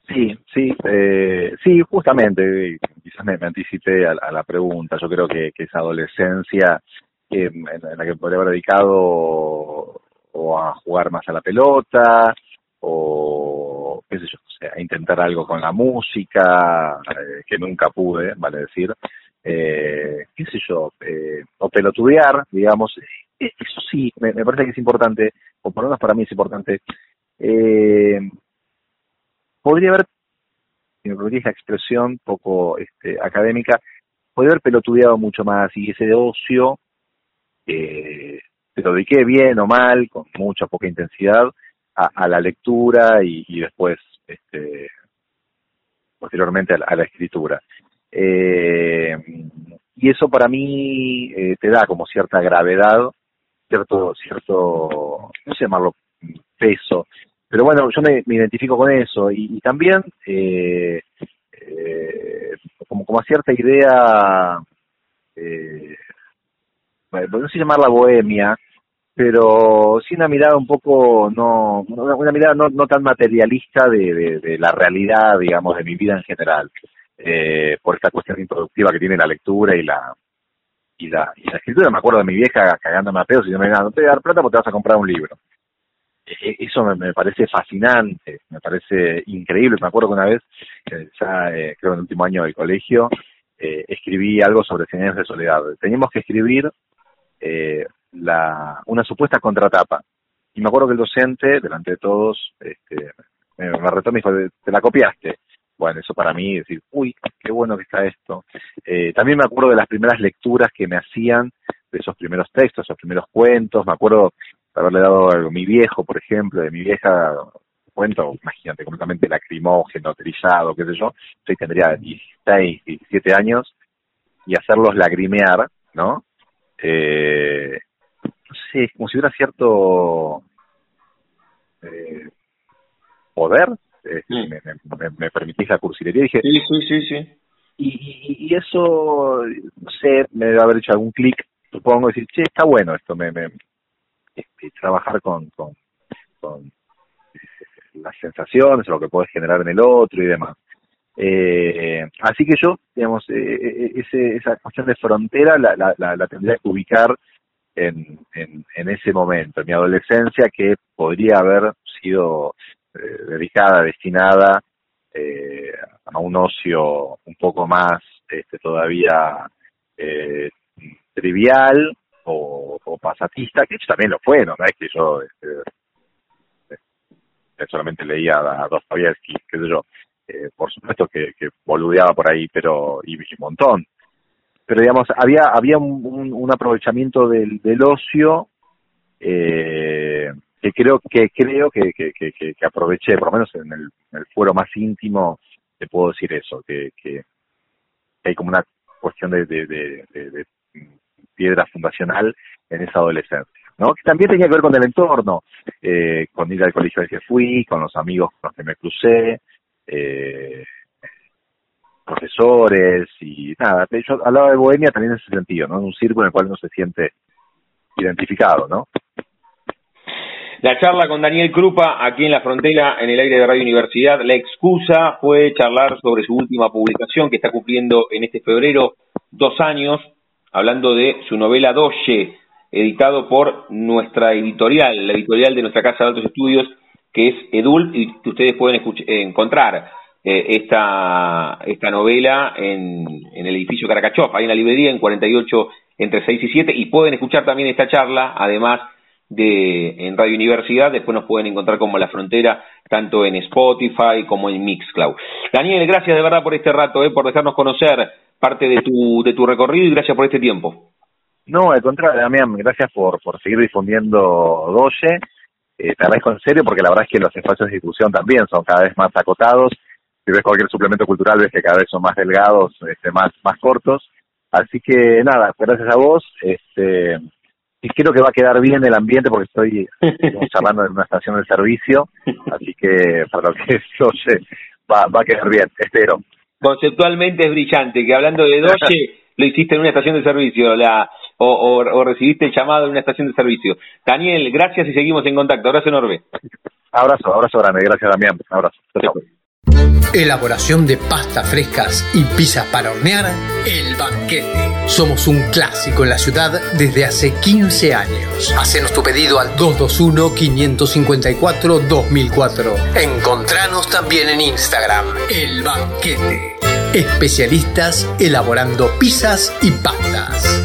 Sí, sí, eh, sí, justamente, quizás me, anticipé a, la pregunta, yo creo que, esa adolescencia en, la que podría haber dedicado o a jugar más a la pelota, o qué sé yo, a intentar algo con la música, eh, que nunca pude, vale decir, eh, qué sé yo, eh, o pelotudear, digamos, eso sí, me, parece que es importante, o por lo menos para mí es importante, podría haber, si me permitís la expresión poco este, académica, podría haber pelotudeado mucho más y ese ocio, eh, te lo dediqué bien o mal, con mucha poca intensidad, a, la lectura y, después este, posteriormente a la, escritura. Eh, y eso para mí eh, te da como cierta gravedad, cierto, cierto, no sé llamarlo peso, pero bueno, yo me, identifico con eso y, también eh, como, como a cierta idea, bueno, no sé llamarla bohemia, pero sí una mirada un poco, no, una, mirada no, no tan materialista de, de, la realidad, digamos, de mi vida en general, eh, por esta cuestión improductiva que tiene la lectura y la y la, y la escritura. Me acuerdo de mi vieja cagándome a pedos y me no te voy a dar plata porque te vas a comprar un libro. E, eso me, parece fascinante, me parece increíble. Me acuerdo que una vez, ya eh, creo en el último año del colegio, eh, escribí algo sobre Cien años de soledad. Teníamos que escribir eh, la, una supuesta contratapa. Y me acuerdo que el docente, delante de todos, este, me, retó y me dijo, te la copiaste. Bueno, eso para mí, decir, uy, qué bueno que está esto. Eh, también me acuerdo de las primeras lecturas que me hacían de esos primeros textos, esos primeros cuentos. Me acuerdo haberle dado a mi viejo, por ejemplo, de mi vieja cuento, imagínate, completamente lacrimógeno, trillado, qué sé yo. Yo tendría 16, 17 años y hacerlos lagrimear, ¿no? Eh, no sé, como si hubiera cierto eh, poder. Eh, mm. me, me, permitís la cursilería. Dije, sí, sí, sí, sí. Y, y, eso, no sé, me debe haber hecho algún clic, supongo, decir, che, está bueno esto, me, me este, trabajar con, con, con las sensaciones, lo que puedes generar en el otro y demás. Eh, así que yo, digamos, eh, ese, esa cuestión de frontera la, la, la, tendría que ubicar en, en, ese momento, en mi adolescencia, que podría haber sido eh, dedicada, destinada eh, a un ocio un poco más este, todavía eh, trivial o, pasatista, que también lo fue, ¿no? es que yo este, eh, solamente leía a, Dostoyevsky, qué sé yo, eh, por supuesto que, boludeaba por ahí, pero y, un montón. Pero digamos, había había un, aprovechamiento del, del ocio eh, que creo que creo que, que, que, aproveché, por lo menos en el, en el fuero más íntimo, te puedo decir eso, que, que hay como una cuestión de, de, piedra fundacional en esa adolescencia, ¿no? Que también tenía que ver con el entorno, eh, con ir al colegio al que fui, con los amigos con los que me crucé, eh, profesores y nada. Yo hablaba de Bohemia también en ese sentido, ¿no? En un círculo en el cual uno se siente identificado, ¿no? La charla con Daniel Krupa aquí en la frontera, en el aire de Radio Universidad. La excusa fue charlar sobre su última publicación que está cumpliendo en este febrero dos años, hablando de su novela Doye, editado por nuestra editorial, la editorial de nuestra Casa de Altos Estudios, que es Edul, y que ustedes pueden encontrar eh, esta, esta novela en, en el edificio Caracachov, ahí en la librería, en 48 entre 6 y 7, y pueden escuchar también esta charla, además de en Radio Universidad, después nos pueden encontrar como La Frontera, tanto en Spotify como en Mixcloud. Daniel, gracias de verdad por este rato, eh, por dejarnos conocer parte de tu, de tu recorrido y gracias por este tiempo. No, al contrario, Damián, gracias por, por seguir difundiendo Doye. Eh, te agradezco en serio porque la verdad es que los espacios de discusión también son cada vez más acotados. Si ves cualquier suplemento cultural, ves que cada vez son más delgados, este, más, más cortos. Así que nada, gracias a vos. Este, y creo que va a quedar bien el ambiente porque estoy [laughs] charlando en una estación de servicio, así que para lo que eso va, va a quedar bien, espero. Conceptualmente es brillante, que hablando de Doche, [laughs] lo hiciste en una estación de servicio, la o, o, recibiste el llamado en una estación de servicio. Daniel, gracias y seguimos en contacto. Abrazo enorme. Abrazo, abrazo grande. Gracias, Damián. Abrazo. Elaboración de pastas frescas y pizza para hornear, El Banquete. Somos un clásico en la ciudad desde hace 15 años. Hacenos tu pedido al 221-554-2004. Encontranos también en Instagram, El Banquete. Especialistas elaborando pizzas y pastas.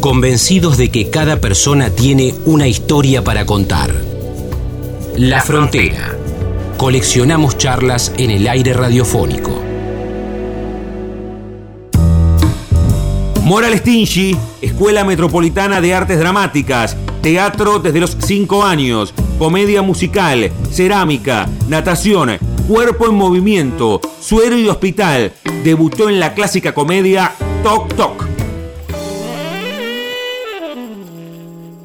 Convencidos de que cada persona tiene una historia para contar la Frontera. Coleccionamos charlas en el aire radiofónico. Moral Stingy, Escuela Metropolitana de Artes Dramáticas, teatro desde los 5 años, comedia musical, cerámica, natación, cuerpo en movimiento, suero y hospital. Debutó en la clásica comedia Toc Toc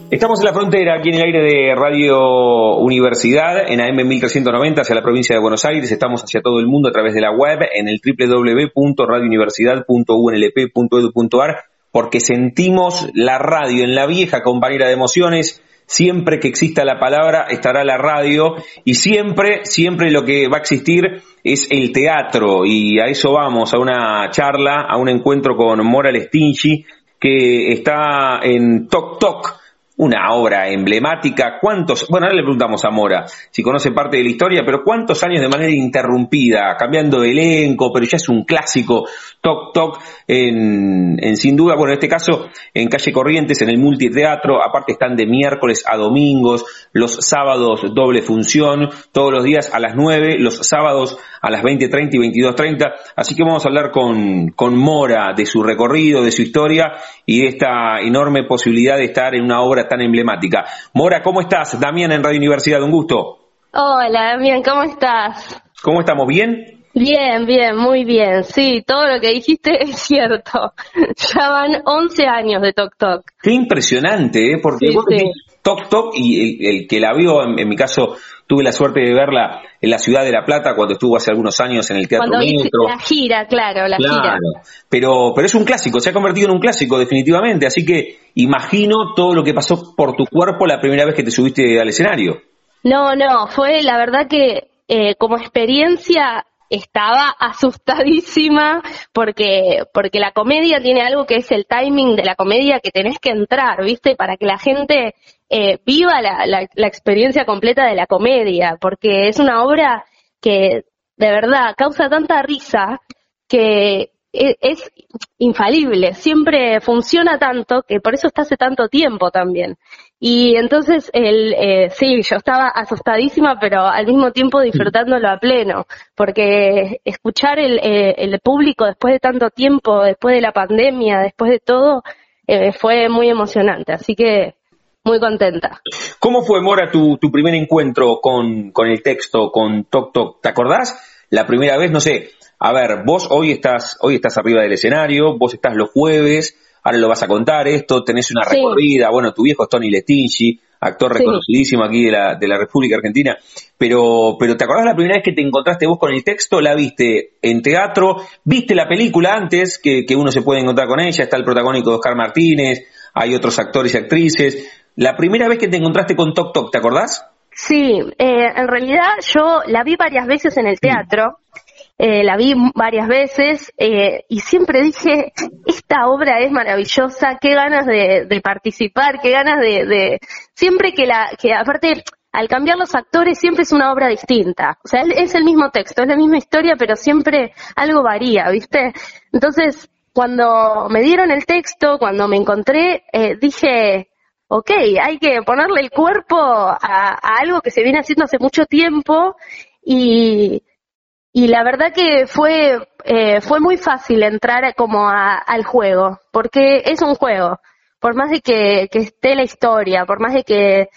Estamos en la frontera, aquí en el aire de Radio Universidad, en AM 1390 hacia la provincia de Buenos Aires. Estamos hacia todo el mundo a través de la web en el www.radiouniversidad.unlp.edu.ar porque sentimos la radio en la vieja compañera de emociones. Siempre que exista la palabra estará la radio y siempre, siempre lo que va a existir es el teatro y a eso vamos, a una charla, a un encuentro con Moral Stingy que está en Tok Tok una obra emblemática. ¿Cuántos? Bueno, ahora le preguntamos a Mora si conoce parte de la historia, pero ¿cuántos años de manera interrumpida, cambiando de elenco, pero ya es un clásico, Toc Toc, en, en sin duda, bueno, en este caso, en Calle Corrientes, en el multiteatro, aparte están de miércoles a domingos, los sábados doble función, todos los días a las 9, los sábados a las 20.30 y 22.30, así que vamos a hablar con, con Mora de su recorrido, de su historia y de esta enorme posibilidad de estar en una obra tan emblemática. Mora, ¿cómo estás? Damián en Radio Universidad, un gusto. Hola, Damián, ¿cómo estás? ¿Cómo estamos? ¿Bien? Bien, bien, muy bien. Sí, todo lo que dijiste es cierto. [laughs] Ya van 11 años de Tok Tok. Qué impresionante, ¿eh? Porque vos Tok Tok y el, que la vio, en, mi caso, tuve la suerte de verla en la ciudad de La Plata cuando estuvo hace algunos años en el Teatro cuando La gira, claro, la gira. Pero, pero es un clásico, se ha convertido en un clásico definitivamente, así que imagino todo lo que pasó por tu cuerpo la primera vez que te subiste al escenario. No, no, fue la verdad que eh, como experiencia estaba asustadísima porque, porque la comedia tiene algo que es el timing de la comedia que tenés que entrar, ¿viste? Para que la gente eh, viva la, la, experiencia completa de la comedia, porque es una obra que de verdad, causa tanta risa que es infalible, siempre funciona tanto que por eso está hace tanto tiempo también. Y entonces, el, eh, sí, yo estaba asustadísima, pero al mismo tiempo disfrutándolo a pleno, porque escuchar el, eh, el público después de tanto tiempo, después de la pandemia, después de todo, eh, fue muy emocionante. Así que muy contenta. ¿Cómo fue, Mora, tu, tu primer encuentro con, con el texto, con Tok Tok? ¿Te acordás? La primera vez, no sé, a ver, vos hoy estás, hoy estás arriba del escenario, vos estás los jueves, ahora lo vas a contar esto, tenés una recorrida, bueno, tu viejo es Tony Lestingi, actor reconocidísimo aquí de la, de la República Argentina, pero, pero ¿te acordás la primera vez que te encontraste vos con el texto? ¿La viste en teatro? ¿Viste la película antes que, que uno se puede encontrar con ella? Está el protagónico de Oscar Martínez, hay otros actores y actrices. La primera vez que te encontraste con Tok Tok, ¿te acordás? Sí, eh, en realidad yo la vi varias veces en el teatro. Eh, la vi varias veces eh, y siempre dije, esta obra es maravillosa, qué ganas de, participar, qué ganas de, siempre que la, que aparte, al cambiar los actores siempre es una obra distinta, o sea, es el mismo texto, es la misma historia, pero siempre algo varía, ¿viste? Entonces, cuando me dieron el texto, cuando me encontré, eh, dije, ok, hay que ponerle el cuerpo a, algo que se viene haciendo hace mucho tiempo y, y la verdad que fue, eh, fue muy fácil entrar como al juego, porque es un juego, por más de que, esté la historia, por más de que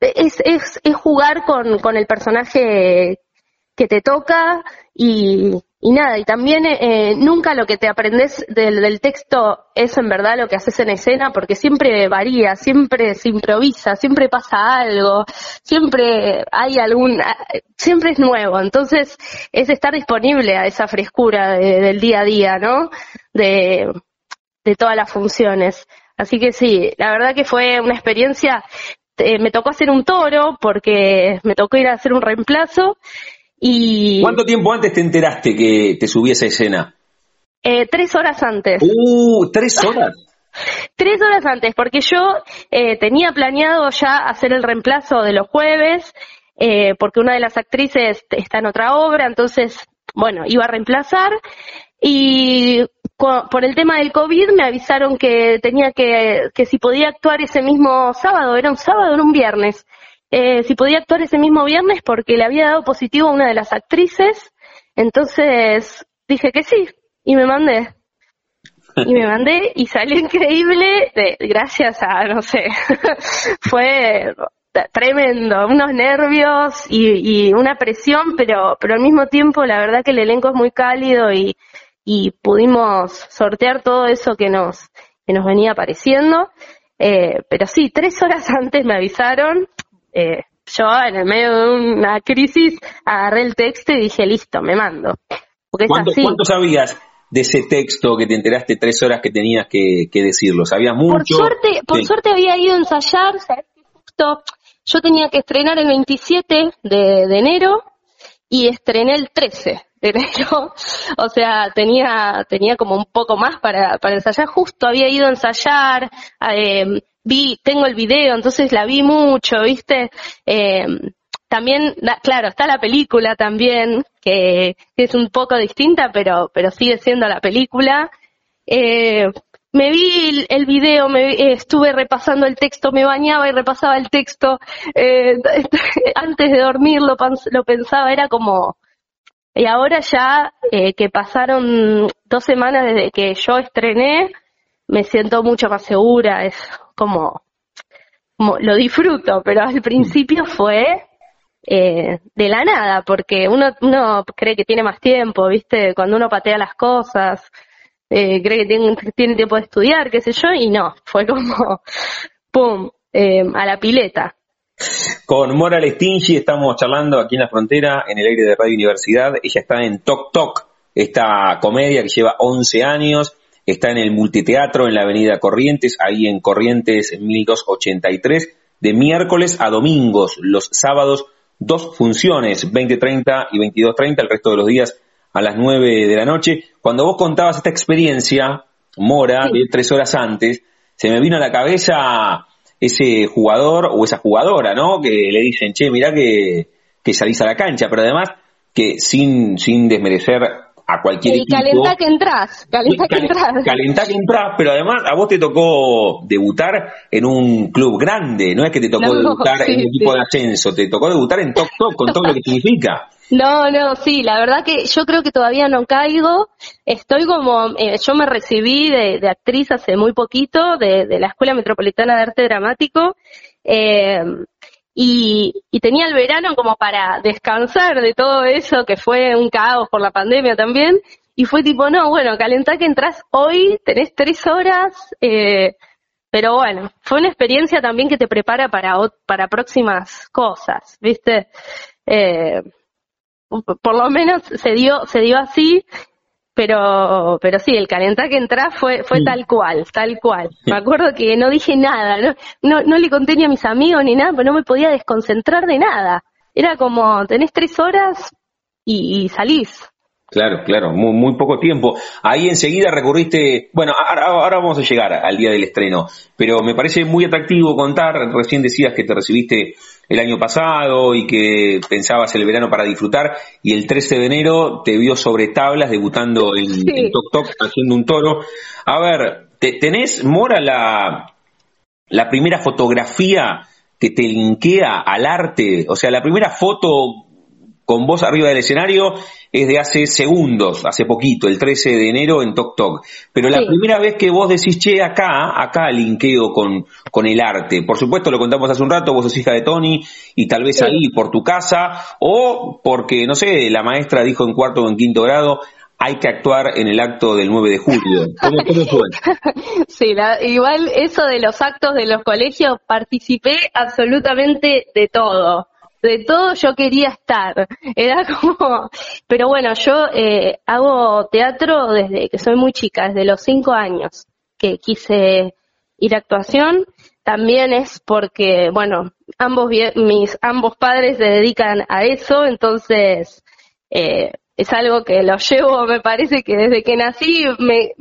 es, es, es jugar con, con el personaje que te toca y, y nada, y también eh, nunca lo que te aprendes del, del, texto es en verdad lo que haces en escena, porque siempre varía, siempre se improvisa, siempre pasa algo, siempre hay algún, siempre es nuevo. Entonces es estar disponible a esa frescura del día a día, ¿no? De, de todas las funciones. Así que sí, la verdad que fue una experiencia, eh, me tocó hacer un toro porque me tocó ir a hacer un reemplazo y, ¿Cuánto tiempo antes te enteraste que te subí esa escena? Eh, tres horas antes. ¡Uh! ¿Tres [laughs] horas? tres horas antes, porque yo eh, tenía planeado ya hacer el reemplazo de los jueves, eh, porque una de las actrices está en otra obra, entonces, bueno, iba a reemplazar. Y por el tema del COVID me avisaron que tenía que, que si podía actuar ese mismo sábado, era un sábado o era un viernes eh, si podía actuar ese mismo viernes porque le había dado positivo a una de las actrices. Entonces dije que sí y me mandé. Y me mandé y salió [laughs] increíble gracias a, no sé, [laughs] fue tremendo, unos nervios y, una presión, pero, pero al mismo tiempo la verdad que el elenco es muy cálido y, y pudimos sortear todo eso que nos, que nos venía apareciendo. Eh, pero sí, tres horas [laughs] antes me avisaron, eh, yo en el medio de una crisis agarré el texto y dije, listo, me mando. ¿Cuánto, sabías de ese texto que te enteraste tres horas que tenías que, decirlo? ¿Sabías mucho? Por suerte, por suerte había ido a ensayar, justo yo tenía que estrenar el 27 de, enero y estrené el 13 de enero, [laughs] o sea, tenía, tenía como un poco más para, para ensayar, justo había ido a ensayar, eh, vi, tengo el video, entonces la vi mucho, ¿viste? Eh, también, claro, está la película también, que, es un poco distinta, pero, pero sigue siendo la película. Eh, me vi el, video, me eh, estuve repasando el texto, me bañaba y repasaba el texto. Eh, [laughs] antes de dormir lo, lo, pensaba, era como... Y ahora ya eh, que pasaron dos semanas desde que yo estrené, me siento mucho más segura, es como, lo disfruto, pero al principio fue eh, de la nada, porque uno, uno cree que tiene más tiempo, ¿viste? Cuando uno patea las cosas, eh, cree que tiene, tiene, tiempo de estudiar, qué sé yo, y no, [laughs] fue como, ¡pum!, eh, a la pileta. Con Mora Lestingi estamos charlando aquí en la frontera, en el aire de Radio Universidad. Ella está en Tok Tok, esta comedia que lleva 11 años Está en el multiteatro en la avenida Corrientes, ahí en Corrientes 1283, de miércoles a domingos, los sábados dos funciones, 20.30 y 22.30, el resto de los días a las 9 de la noche. Cuando vos contabas esta experiencia, Mora, de tres horas antes, se me vino a la cabeza ese jugador o esa jugadora, ¿no? Que le dicen, che, mirá que, que salís a la cancha, pero además que sin, sin desmerecer a cualquier el equipo. Que entras, calentá que entras. Calentá que entras, pero además a vos te tocó debutar en un club grande, no es que te tocó [laughs] No, debutar sí, en un equipo sí. de ascenso, te tocó debutar en Top Top con todo lo que [laughs] significa. No, no, sí, la verdad que yo creo que todavía no caigo. Estoy como, eh, yo me recibí de, de actriz hace muy poquito de, de la Escuela Metropolitana de Arte Dramático eh, y, y tenía el verano como para descansar de todo eso que fue un caos por la pandemia también. Y fue tipo, no, bueno, calentá que entras hoy, tenés tres horas, eh, pero bueno, fue una experiencia también que te prepara para, para próximas cosas, ¿viste? Eh, por lo menos se dio, se dio así, pero, pero sí, el calentá que entrás fue, fue tal cual, tal cual. Me acuerdo que no dije nada, no, no, no le conté ni a mis amigos ni nada, pero no me podía desconcentrar de nada. Era como, tenés tres horas y, y salís. Claro, claro, muy, muy poco tiempo. Ahí enseguida recurriste, bueno, ahora, ahora vamos a llegar al día del estreno, pero me parece muy atractivo contar, recién decías que te recibiste el año pasado y que pensabas el verano para disfrutar y el 13 de enero te vio sobre tablas debutando en, Sí. en Tok Tok haciendo un toro. A ver, te- ¿tenés, Mora, la, la primera fotografía que te linkea al arte? O sea, la primera foto con vos arriba del escenario es de hace segundos, hace poquito, el 13 de enero en Tok Tok. Pero la Sí. primera vez que vos decís, che, acá, acá linkeo con, con el arte. Por supuesto, lo contamos hace un rato, vos sos hija de Tony y tal vez Sí. ahí por tu casa o porque, no sé, la maestra dijo en cuarto o en quinto grado, hay que actuar en el acto del 9 de julio. [laughs] ¿Cómo, cómo fue? [laughs] Sí, la- igual eso de los actos de los colegios, participé absolutamente de todo. De todo yo quería estar. Era [laughs] como, pero bueno, yo eh, hago teatro desde que soy muy chica, desde los cinco años que quise ir a actuación. También es porque, bueno, ambos mis ambos padres se dedican a eso, entonces eh, es algo que lo llevo, [laughs] me parece que desde que nací me,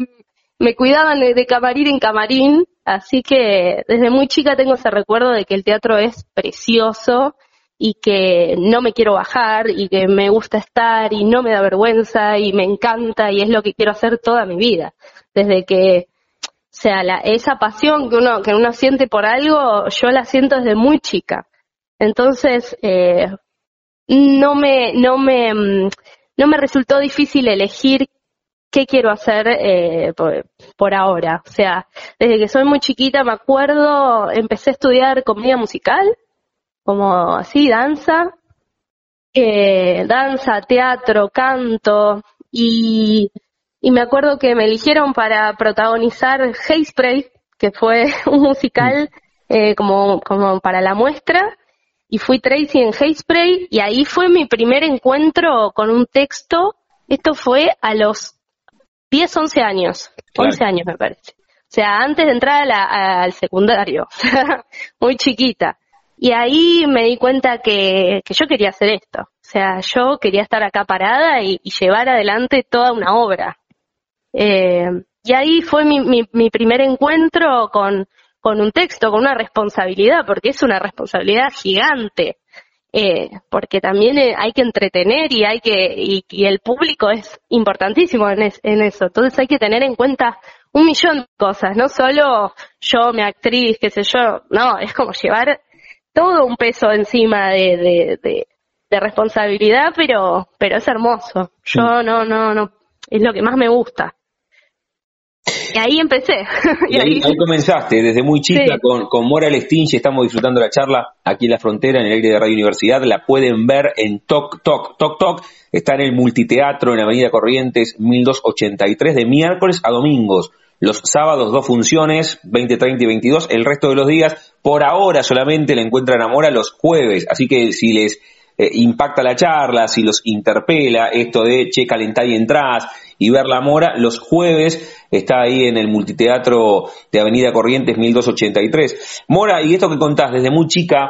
me cuidaban de camarín en camarín, así que desde muy chica tengo ese recuerdo de que el teatro es precioso y que no me quiero bajar y que me gusta estar y no me da vergüenza y me encanta y es lo que quiero hacer toda mi vida. Desde que, o sea, la, esa pasión que uno, que uno siente por algo, yo la siento desde muy chica. Entonces, eh, no me, no me, mm, no me resultó difícil elegir qué quiero hacer eh, por, por ahora. O sea, desde que soy muy chiquita me acuerdo, empecé a estudiar comedia musical, como así, danza, eh, danza, teatro, canto, y, y me acuerdo que me eligieron para protagonizar Hairspray, que fue [laughs] un musical eh, como, como para la muestra, y fui Tracy en Hairspray, y ahí fue mi primer encuentro con un texto, esto fue a los 10, 11 años, Claro. 11 años me parece. O sea, antes de entrar a la- al secundario, [laughs] muy chiquita. Y ahí me di cuenta que, que yo quería hacer esto. O sea, yo quería estar acá parada y, llevar adelante toda una obra. Eh, y ahí fue mi, mi, mi primer encuentro con, con un texto, con una responsabilidad, porque es una responsabilidad gigante. Eh, porque también eh, hay que entretener y hay que y, y el público es importantísimo en, es- en eso. Entonces hay que tener en cuenta un millón de cosas, no solo yo, mi actriz, qué sé yo, no, es como llevar todo un peso encima de, de, de, de responsabilidad, pero, pero es hermoso. Yo no, no, no, es lo que más me gusta. Y ahí empecé. [laughs] Y ahí, ahí comenzaste, desde muy chica, Sí. con, con Mora Lestinche, estamos disfrutando la charla aquí en la frontera, en el aire de Radio Universidad, la pueden ver en Toc Toc, Toc Toc, está en el multiteatro en Avenida Corrientes 1283, de miércoles a domingos, los sábados dos funciones, 20, 30 y 22, el resto de los días, por ahora solamente la encuentran a Mora los jueves, así que si les eh, impacta la charla, si los interpela esto de che, calentá y entrás y ver la mora, los jueves está ahí en el multiteatro de Avenida Corrientes 1283. Mora, y esto que contás desde muy chica,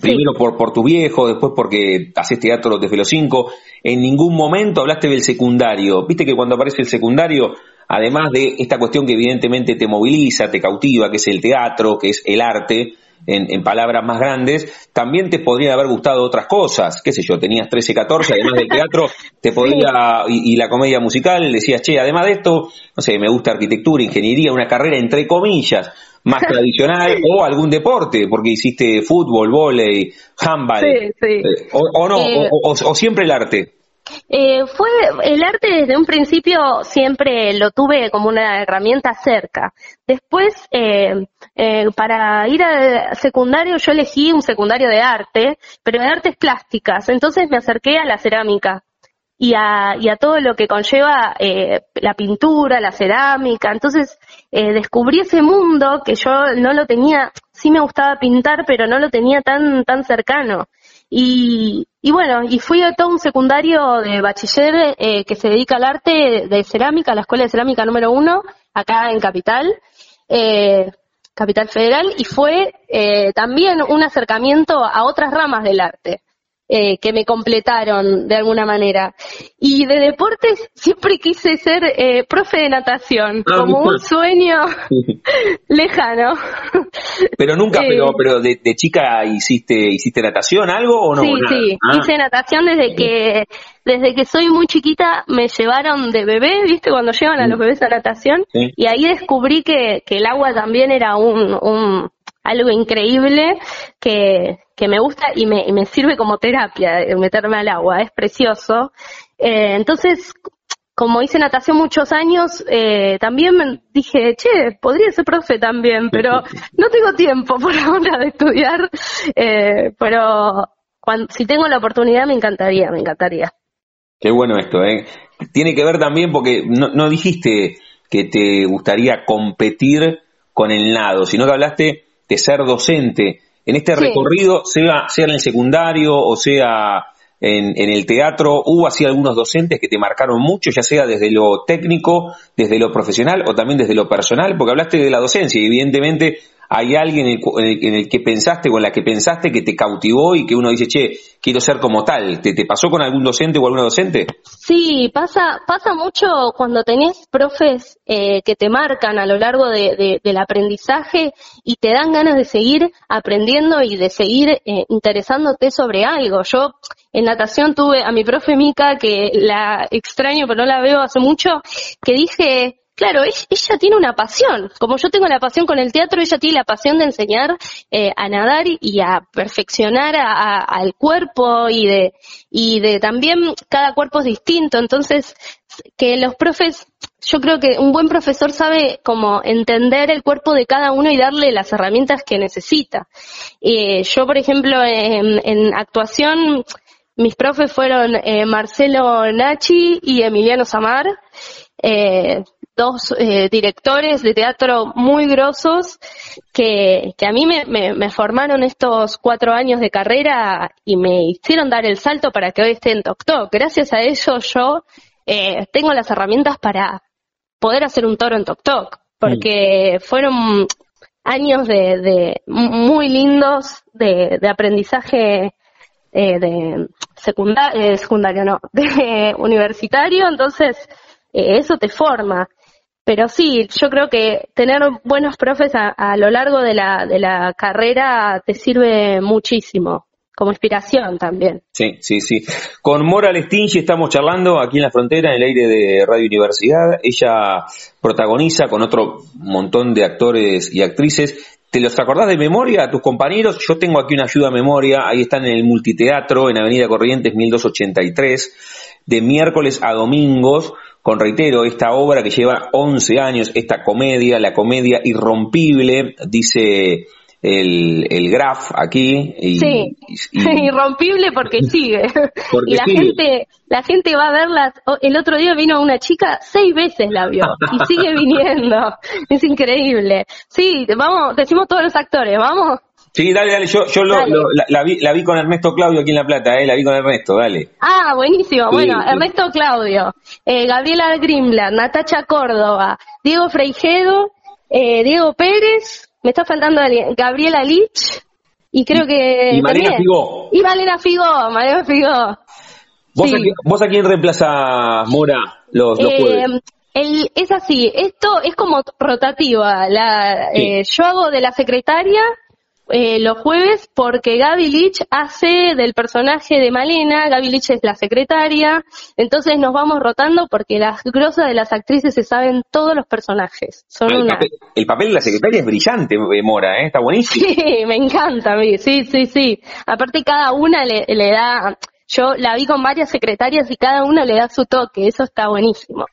primero por, por tu viejo, después porque haces teatro desde los cinco, en ningún momento hablaste del secundario. Viste que cuando aparece el secundario, además de esta cuestión que evidentemente te moviliza, te cautiva, que es el teatro, que es el arte, en, palabras más grandes, también te podrían haber gustado otras cosas, qué sé yo, tenías 13, 14, además del teatro, [laughs] te podría, y, la comedia musical, decías, che, además de esto, no sé, me gusta arquitectura, ingeniería, una carrera entre comillas, más [laughs] tradicional, o algún deporte, porque hiciste fútbol, volei, handball, sí. Eh, o, no, eh, o siempre el arte. Eh, fue el arte desde un principio siempre lo tuve como una herramienta cerca. Después, eh, eh, para ir al secundario yo elegí un secundario de arte, pero de artes plásticas. Entonces me acerqué a la cerámica y a, y a todo lo que conlleva eh, la pintura, la cerámica. Entonces eh, descubrí ese mundo que yo no lo tenía, sí me gustaba pintar, pero no lo tenía tan, tan cercano. Y, y bueno, y fui a todo un secundario de bachiller eh, que se dedica al arte de cerámica, la Escuela de Cerámica número uno, acá en Capital, eh, Capital Federal, y fue eh, también un acercamiento a otras ramas del arte. Eh, que me completaron de alguna manera. Y de deportes siempre quise ser eh, profe de natación, ah, como un sueño [laughs] lejano. Pero nunca, eh, pero, pero de, chica hiciste hiciste natación, algo o no? Sí, sí, ah. hice natación desde que desde que soy muy chiquita me llevaron de bebé, ¿viste? Cuando llevan a los bebés a natación y ahí descubrí que, que el agua también era un, un algo increíble que, que me gusta y me, me sirve como terapia eh, meterme al agua, es precioso. Eh, entonces, como hice natación muchos años, eh, también dije, che, podría ser profe también, pero [laughs] no tengo tiempo por ahora de estudiar, eh, pero cuando, si tengo la oportunidad me encantaría, me encantaría. Qué bueno esto, ¿eh? Tiene que ver también porque no, no dijiste que te gustaría competir con el nado, sino que hablaste de ser docente en este recorrido, sea, sea en el secundario o sea en, en, el teatro, hubo así algunos docentes que te marcaron mucho, ya sea desde lo técnico, desde lo profesional o también desde lo personal, porque hablaste de la docencia y evidentemente hay alguien en el, que pensaste o en la que pensaste que te cautivó y que uno dice, che, quiero ser como tal. ¿Te, te pasó con algún docente o alguna docente? Sí, pasa, pasa mucho cuando tenés profes eh, que te marcan a lo largo de, del aprendizaje y te dan ganas de seguir aprendiendo y de seguir eh, interesándote sobre algo. Yo en natación tuve a mi profe Mica, que la extraño pero no la veo hace mucho, que dije, Claro, ella tiene una pasión. Como yo tengo la pasión con el teatro, ella tiene la pasión de enseñar eh, a nadar y a perfeccionar al cuerpo y de, y de también cada cuerpo es distinto. Entonces, que los profes, yo creo que un buen profesor sabe cómo entender el cuerpo de cada uno y darle las herramientas que necesita. Eh, yo, por ejemplo, en, actuación, mis profes fueron eh, Marcelo Nachi y Emiliano Samar. Eh, dos eh, directores de teatro muy grosos que, que a mí me, me, formaron estos cuatro años de carrera y me hicieron dar el salto para que hoy esté en Tok Tok. Gracias a ellos yo eh, tengo las herramientas para poder hacer un toro en Tok Tok, porque fueron años de, de muy lindos de, de aprendizaje eh, de secundario, eh, secundario no, [laughs] de universitario, entonces eh, eso te forma. Pero sí, yo creo que tener buenos profes a, lo largo de la, de la carrera te sirve muchísimo como inspiración también. Sí, sí, sí. Con Mora Lestingi estamos charlando aquí en la frontera, en el aire de Radio Universidad. Ella protagoniza con otro montón de actores y actrices. ¿Te los acordás de memoria a tus compañeros? Yo tengo aquí una ayuda a memoria. Ahí están en el multiteatro, en Avenida Corrientes 1283, de miércoles a domingos con reitero, esta obra que lleva 11 años, esta comedia, la comedia irrompible, dice el, el Graf aquí. Y, sí, [laughs] irrompible porque sigue. [laughs] y la gente la gente va a verla. El otro día vino una chica, seis veces la vio y sigue viniendo. [laughs] Es increíble. Sí, vamos, decimos todos los actores, vamos. Sí, dale, dale, yo, yo Lo, la, vi, la vi con Ernesto Claudio aquí en La Plata, eh, la vi con Ernesto, dale. Ah, buenísimo, bueno, Ernesto Claudio, eh, Gabriela Grimland, Natacha Córdoba, Diego Freijedo, eh, Diego Pérez, me está faltando alguien, Gabriela Lich, y creo que... Y Malena Figó. Y Malena Figó, Malena Figó. ¿Vos, a, ¿Vos a quién reemplazás, Mora, los, los jueves? Eh, el, es así, esto es como rotativa. La, eh, yo hago de la secretaria eh, los jueves porque Gaby Lich hace del personaje de Malena, Gaby Lich es la secretaria, entonces nos vamos rotando porque las grosas de las actrices se saben todos los personajes. Son el, una... papel, el, papel, de la secretaria es brillante, eh, Mora, ¿eh? está buenísimo. Sí, [laughs] me encanta a mí, sí, sí, sí. Aparte cada una le, le da, yo la vi con varias secretarias y cada una le da su toque, eso está buenísimo.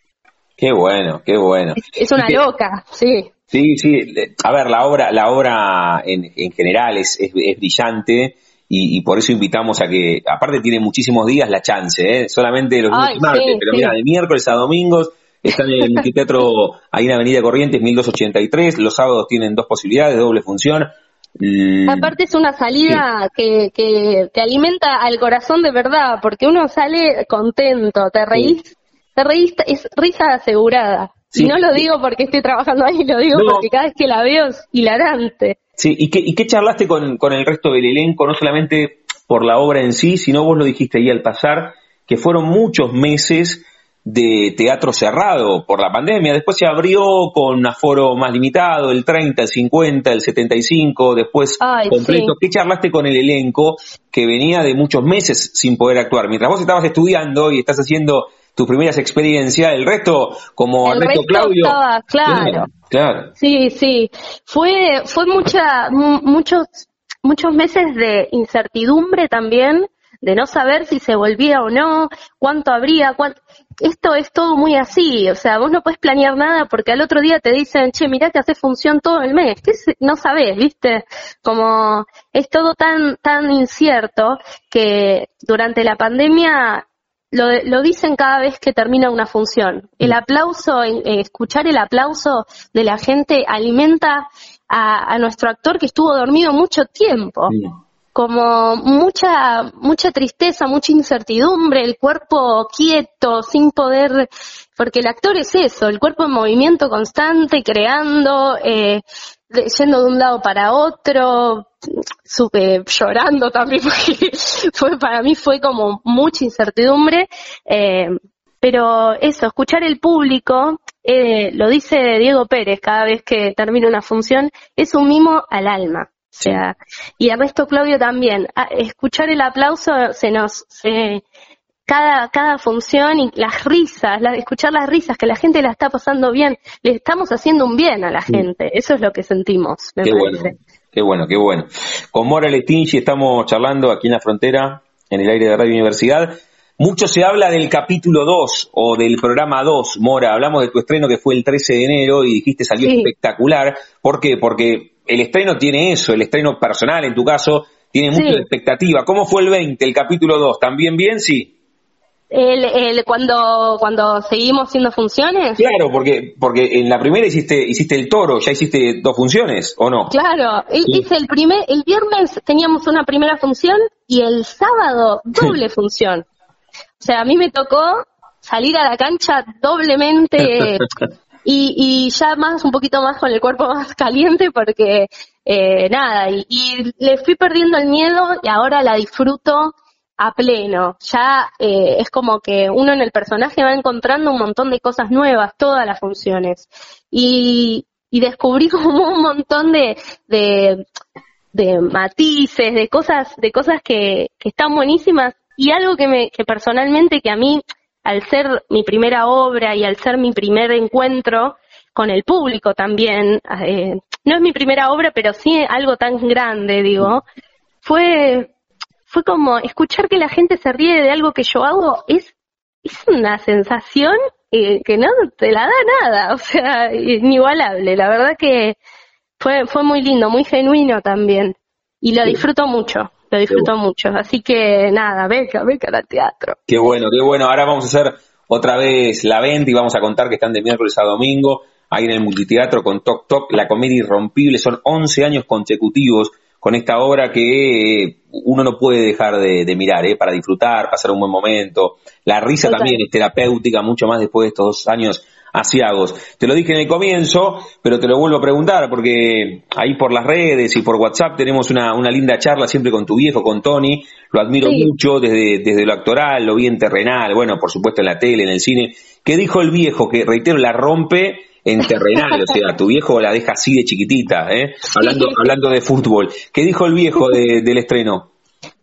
Qué bueno, qué bueno. Es, es una loca, sí. Sí, sí. A ver, la obra, la obra en, en general es, es, es brillante y, y, por eso invitamos a que, aparte tiene muchísimos días la chance, ¿eh? solamente los lunes y martes, sí, pero sí. mira, de miércoles a domingos están en el multiteatro [laughs] ahí en Avenida Corrientes 1283, los sábados tienen dos posibilidades, doble función. Aparte es una salida sí. que, que te alimenta al corazón de verdad, porque uno sale contento, te reís, te reís, es risa asegurada. Sí. Y no lo digo porque estoy trabajando ahí, lo digo no. porque cada vez que la veo es hilarante. Sí, ¿y qué, y qué charlaste con, con el resto del elenco? No solamente por la obra en sí, sino vos lo dijiste ahí al pasar, que fueron muchos meses de teatro cerrado por la pandemia. Después se abrió con un aforo más limitado, el 30, el 50, el 75, después Ay, completo. Sí. ¿Qué charlaste con el elenco que venía de muchos meses sin poder actuar? Mientras vos estabas estudiando y estás haciendo tus primeras experiencias, el resto, como el resto resto Claudio. Estaba, claro. Claro. Sí, sí. Fue, fue mucha, muchos, muchos meses de incertidumbre también, de no saber si se volvía o no, cuánto habría, cuánto... esto es todo muy así, o sea, vos no puedes planear nada porque al otro día te dicen, che, mirá que hace función todo el mes, ¿Qué no sabés, viste, como es todo tan, tan incierto que durante la pandemia lo, lo, dicen cada vez que termina una función. El aplauso, eh, escuchar el aplauso de la gente alimenta a, a, nuestro actor que estuvo dormido mucho tiempo. Sí. Como mucha, mucha tristeza, mucha incertidumbre, el cuerpo quieto, sin poder, porque el actor es eso, el cuerpo en movimiento constante, creando, eh, yendo de un lado para otro, supe llorando también [laughs] porque fue para mí fue como mucha incertidumbre. Eh, pero eso escuchar el público eh, lo dice Diego Pérez cada vez que termina una función es un mimo al alma. O sea y Ernesto Claudio también. A, escuchar el aplauso se nos se, cada, cada función y las risas, la, escuchar las risas, que la gente la está pasando bien, le estamos haciendo un bien a la gente, eso es lo que sentimos, me qué parece. Bueno, qué bueno, qué bueno. Con Mora Letinchi estamos charlando aquí en la frontera, en el aire de Radio Universidad. Mucho se habla del capítulo 2 o del programa 2, Mora. Hablamos de tu estreno que fue el 13 de enero y dijiste salió sí. espectacular. ¿Por qué? Porque el estreno tiene eso, el estreno personal en tu caso tiene mucha sí. expectativa. ¿Cómo fue el 20, el capítulo 2? ¿También bien? Sí. El, el, cuando, cuando seguimos haciendo funciones. Claro, porque, porque en la primera hiciste, hiciste el toro, ya hiciste dos funciones, ¿o no? Claro, sí. hice el primer, el viernes teníamos una primera función y el sábado doble [laughs] función. O sea, a mí me tocó salir a la cancha doblemente [laughs] y, y ya más, un poquito más con el cuerpo más caliente porque, eh, nada, y, y le fui perdiendo el miedo y ahora la disfruto a pleno. Ya eh, es como que uno en el personaje va encontrando un montón de cosas nuevas, todas las funciones. Y, y descubrí [laughs] como un montón de, de, de, matices, de cosas, de cosas que, que están buenísimas. Y algo que me, que personalmente que a mí, al ser mi primera obra y al ser mi primer encuentro con el público también, eh, no es mi primera obra, pero sí algo tan grande, digo, fue fue como escuchar que la gente se ríe de algo que yo hago es, es una sensación eh, que no te la da nada, o sea, inigualable. La verdad que fue, fue muy lindo, muy genuino también. Y lo disfruto mucho, lo disfruto mucho. Así que nada, beca, beca al teatro. Qué bueno, qué bueno. Ahora vamos a hacer otra vez la venta y vamos a contar que están de miércoles a domingo ahí en el multiteatro con Toc Toc, la comedia irrompible. Son 11 años consecutivos con esta obra que uno no puede dejar de, de mirar, ¿eh? para disfrutar, pasar un buen momento. La risa Total. también es terapéutica, mucho más después de estos dos años asiagos. Te lo dije en el comienzo, pero te lo vuelvo a preguntar, porque ahí por las redes y por WhatsApp tenemos una, una linda charla siempre con tu viejo, con Tony. Lo admiro sí. mucho desde, desde lo actoral, lo bien terrenal, bueno, por supuesto en la tele, en el cine. ¿Qué dijo el viejo? Que, reitero, la rompe en terrenal, o sea, tu viejo la deja así de chiquitita, ¿eh? hablando, hablando de fútbol. ¿Qué dijo el viejo del estreno?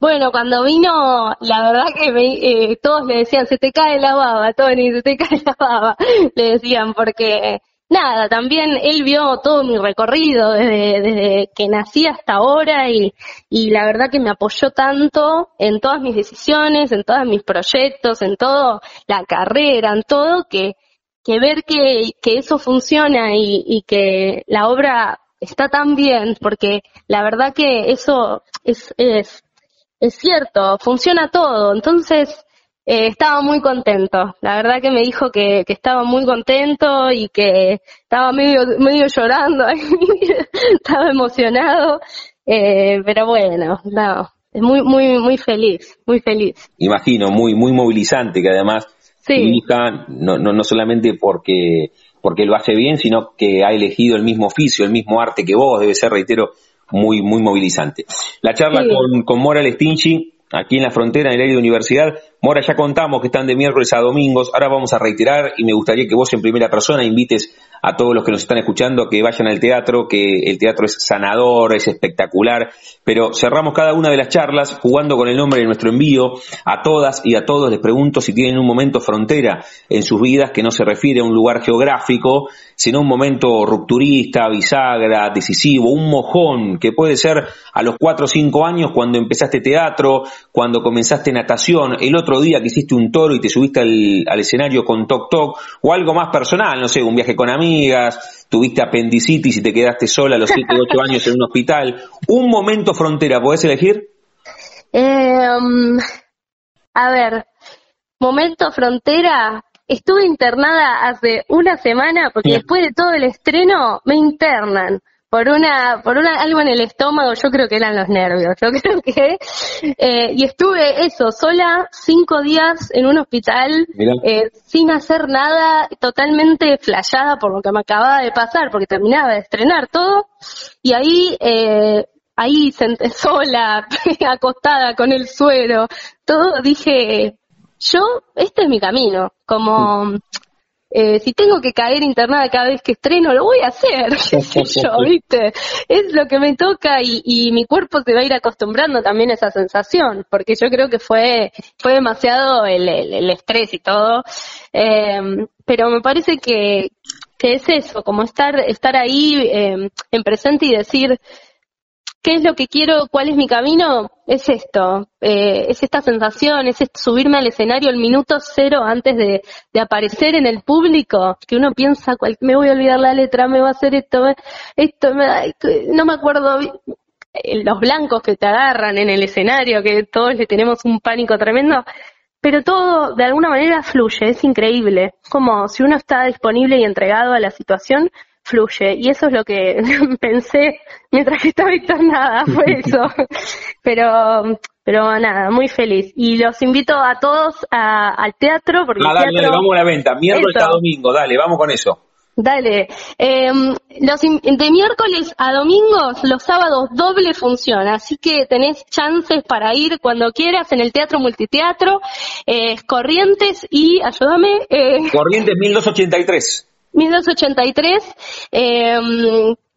Bueno, cuando vino, la verdad que eh, todos le decían, se te cae la baba, Tony, se te [laughs] cae la baba, le decían, porque nada, también él vio todo mi recorrido desde, desde que nací hasta ahora y, y la verdad que me apoyó tanto en todas mis decisiones, en todos mis proyectos, en todo la carrera, en todo, que, que ver que, que eso funciona y, y que la obra está tan bien, porque la verdad que eso es, es, cierto, funciona todo. Entonces, eh, estaba muy contento. La verdad que me dijo que, que estaba muy contento y que estaba medio, medio llorando, [laughs] estaba emocionado, eh, pero bueno, no, es muy, muy, muy feliz, muy feliz. Imagino, muy, muy movilizante, que además sí. no, no, no solamente porque, porque lo hace bien, sino que ha elegido el mismo oficio, el mismo arte que vos, debe ser, reitero, muy, muy movilizante. La charla sí. con, con Mora Lestinchi aquí en la frontera, en el área de universidad. Mora, ya contamos que están de miércoles a domingos, ahora vamos a reiterar y me gustaría que vos en primera persona invites a todos los que nos están escuchando a que vayan al teatro, que el teatro es sanador, es espectacular, pero cerramos cada una de las charlas jugando con el nombre de nuestro envío. A todas y a todos les pregunto si tienen un momento frontera en sus vidas que no se refiere a un lugar geográfico, sino un momento rupturista, bisagra, decisivo, un mojón que puede ser a los cuatro o cinco años cuando empezaste teatro, cuando comenzaste natación, el otro día que hiciste un toro y te subiste al, al escenario con Toc Toc, o algo más personal, no sé, un viaje con amigas, tuviste apendicitis y te quedaste sola a los 7 o 8 años en un hospital. Un momento frontera, ¿podés elegir? Eh, um, a ver, momento frontera. Estuve internada hace una semana porque después de todo el estreno me internan por una, por una, algo en el estómago, yo creo que eran los nervios, yo [laughs] creo que, eh, y estuve eso, sola, cinco días en un hospital, eh, sin hacer nada, totalmente flayada por lo que me acababa de pasar, porque terminaba de estrenar todo, y ahí, eh, ahí senté [laughs] sola, [laughs] acostada con el suero, todo, dije, yo, este es mi camino, como, eh, si tengo que caer internada cada vez que estreno, lo voy a hacer, [laughs] qué sé yo, [laughs] ¿viste? Es lo que me toca y, y, mi cuerpo se va a ir acostumbrando también a esa sensación, porque yo creo que fue, fue demasiado el, el, el estrés y todo, eh, pero me parece que, que es eso, como estar, estar ahí eh, en presente y decir, ¿qué es lo que quiero? ¿Cuál es mi camino? Es esto, eh, es esta sensación, es subirme al escenario el minuto cero antes de, aparecer en el público, que uno piensa, cual, me voy a olvidar la letra, me va a hacer esto, esto, me, no me acuerdo los blancos que te agarran en el escenario, que todos le tenemos un pánico tremendo, pero todo de alguna manera fluye, es increíble, como si uno está disponible y entregado a la situación, fluye. Y eso es lo que [laughs] pensé mientras que estaba internada, fue [laughs] eso. pero, pero nada, muy feliz. Y los invito a todos a, al teatro. Porque ah, dale, teatro... dale, vamos a la venta. Miércoles a domingo, dale, vamos con eso. Dale. Eh, los, de miércoles a domingos, los sábados doble función, así que tenés chances para ir cuando quieras en el Teatro Multiteatro, eh, Corrientes y, ayúdame. Eh, Corrientes [laughs] 1283. 1283. Eh,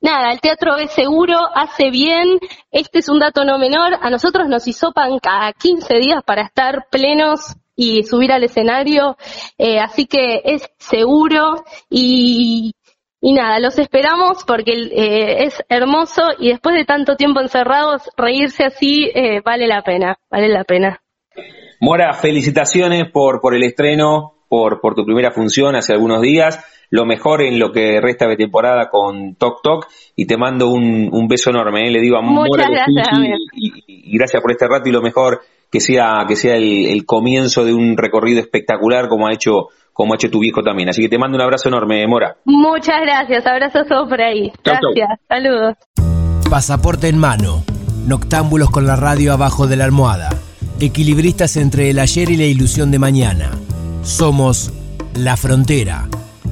nada, el teatro es seguro, hace bien. Este es un dato no menor. A nosotros nos hisopan cada 15 días para estar plenos y subir al escenario. Eh, así que es seguro y, y nada, los esperamos porque eh, es hermoso y después de tanto tiempo encerrados, reírse así eh, vale la pena, vale la pena. Mora, felicitaciones por, por el estreno, por, por tu primera función hace algunos días lo mejor en lo que resta de temporada con Tok Tok y te mando un, un beso enorme, ¿eh? le digo a Muchas gracias, y, y, y, gracias por este rato y lo mejor que sea que sea el, el, comienzo de un recorrido espectacular como ha hecho como ha hecho tu viejo también. Así que te mando un abrazo enorme, Mora. Muchas gracias, abrazos todos por ahí. Chau, gracias, chau. saludos. Pasaporte en mano, noctámbulos con la radio abajo de la almohada, equilibristas entre el ayer y la ilusión de mañana. Somos La Frontera.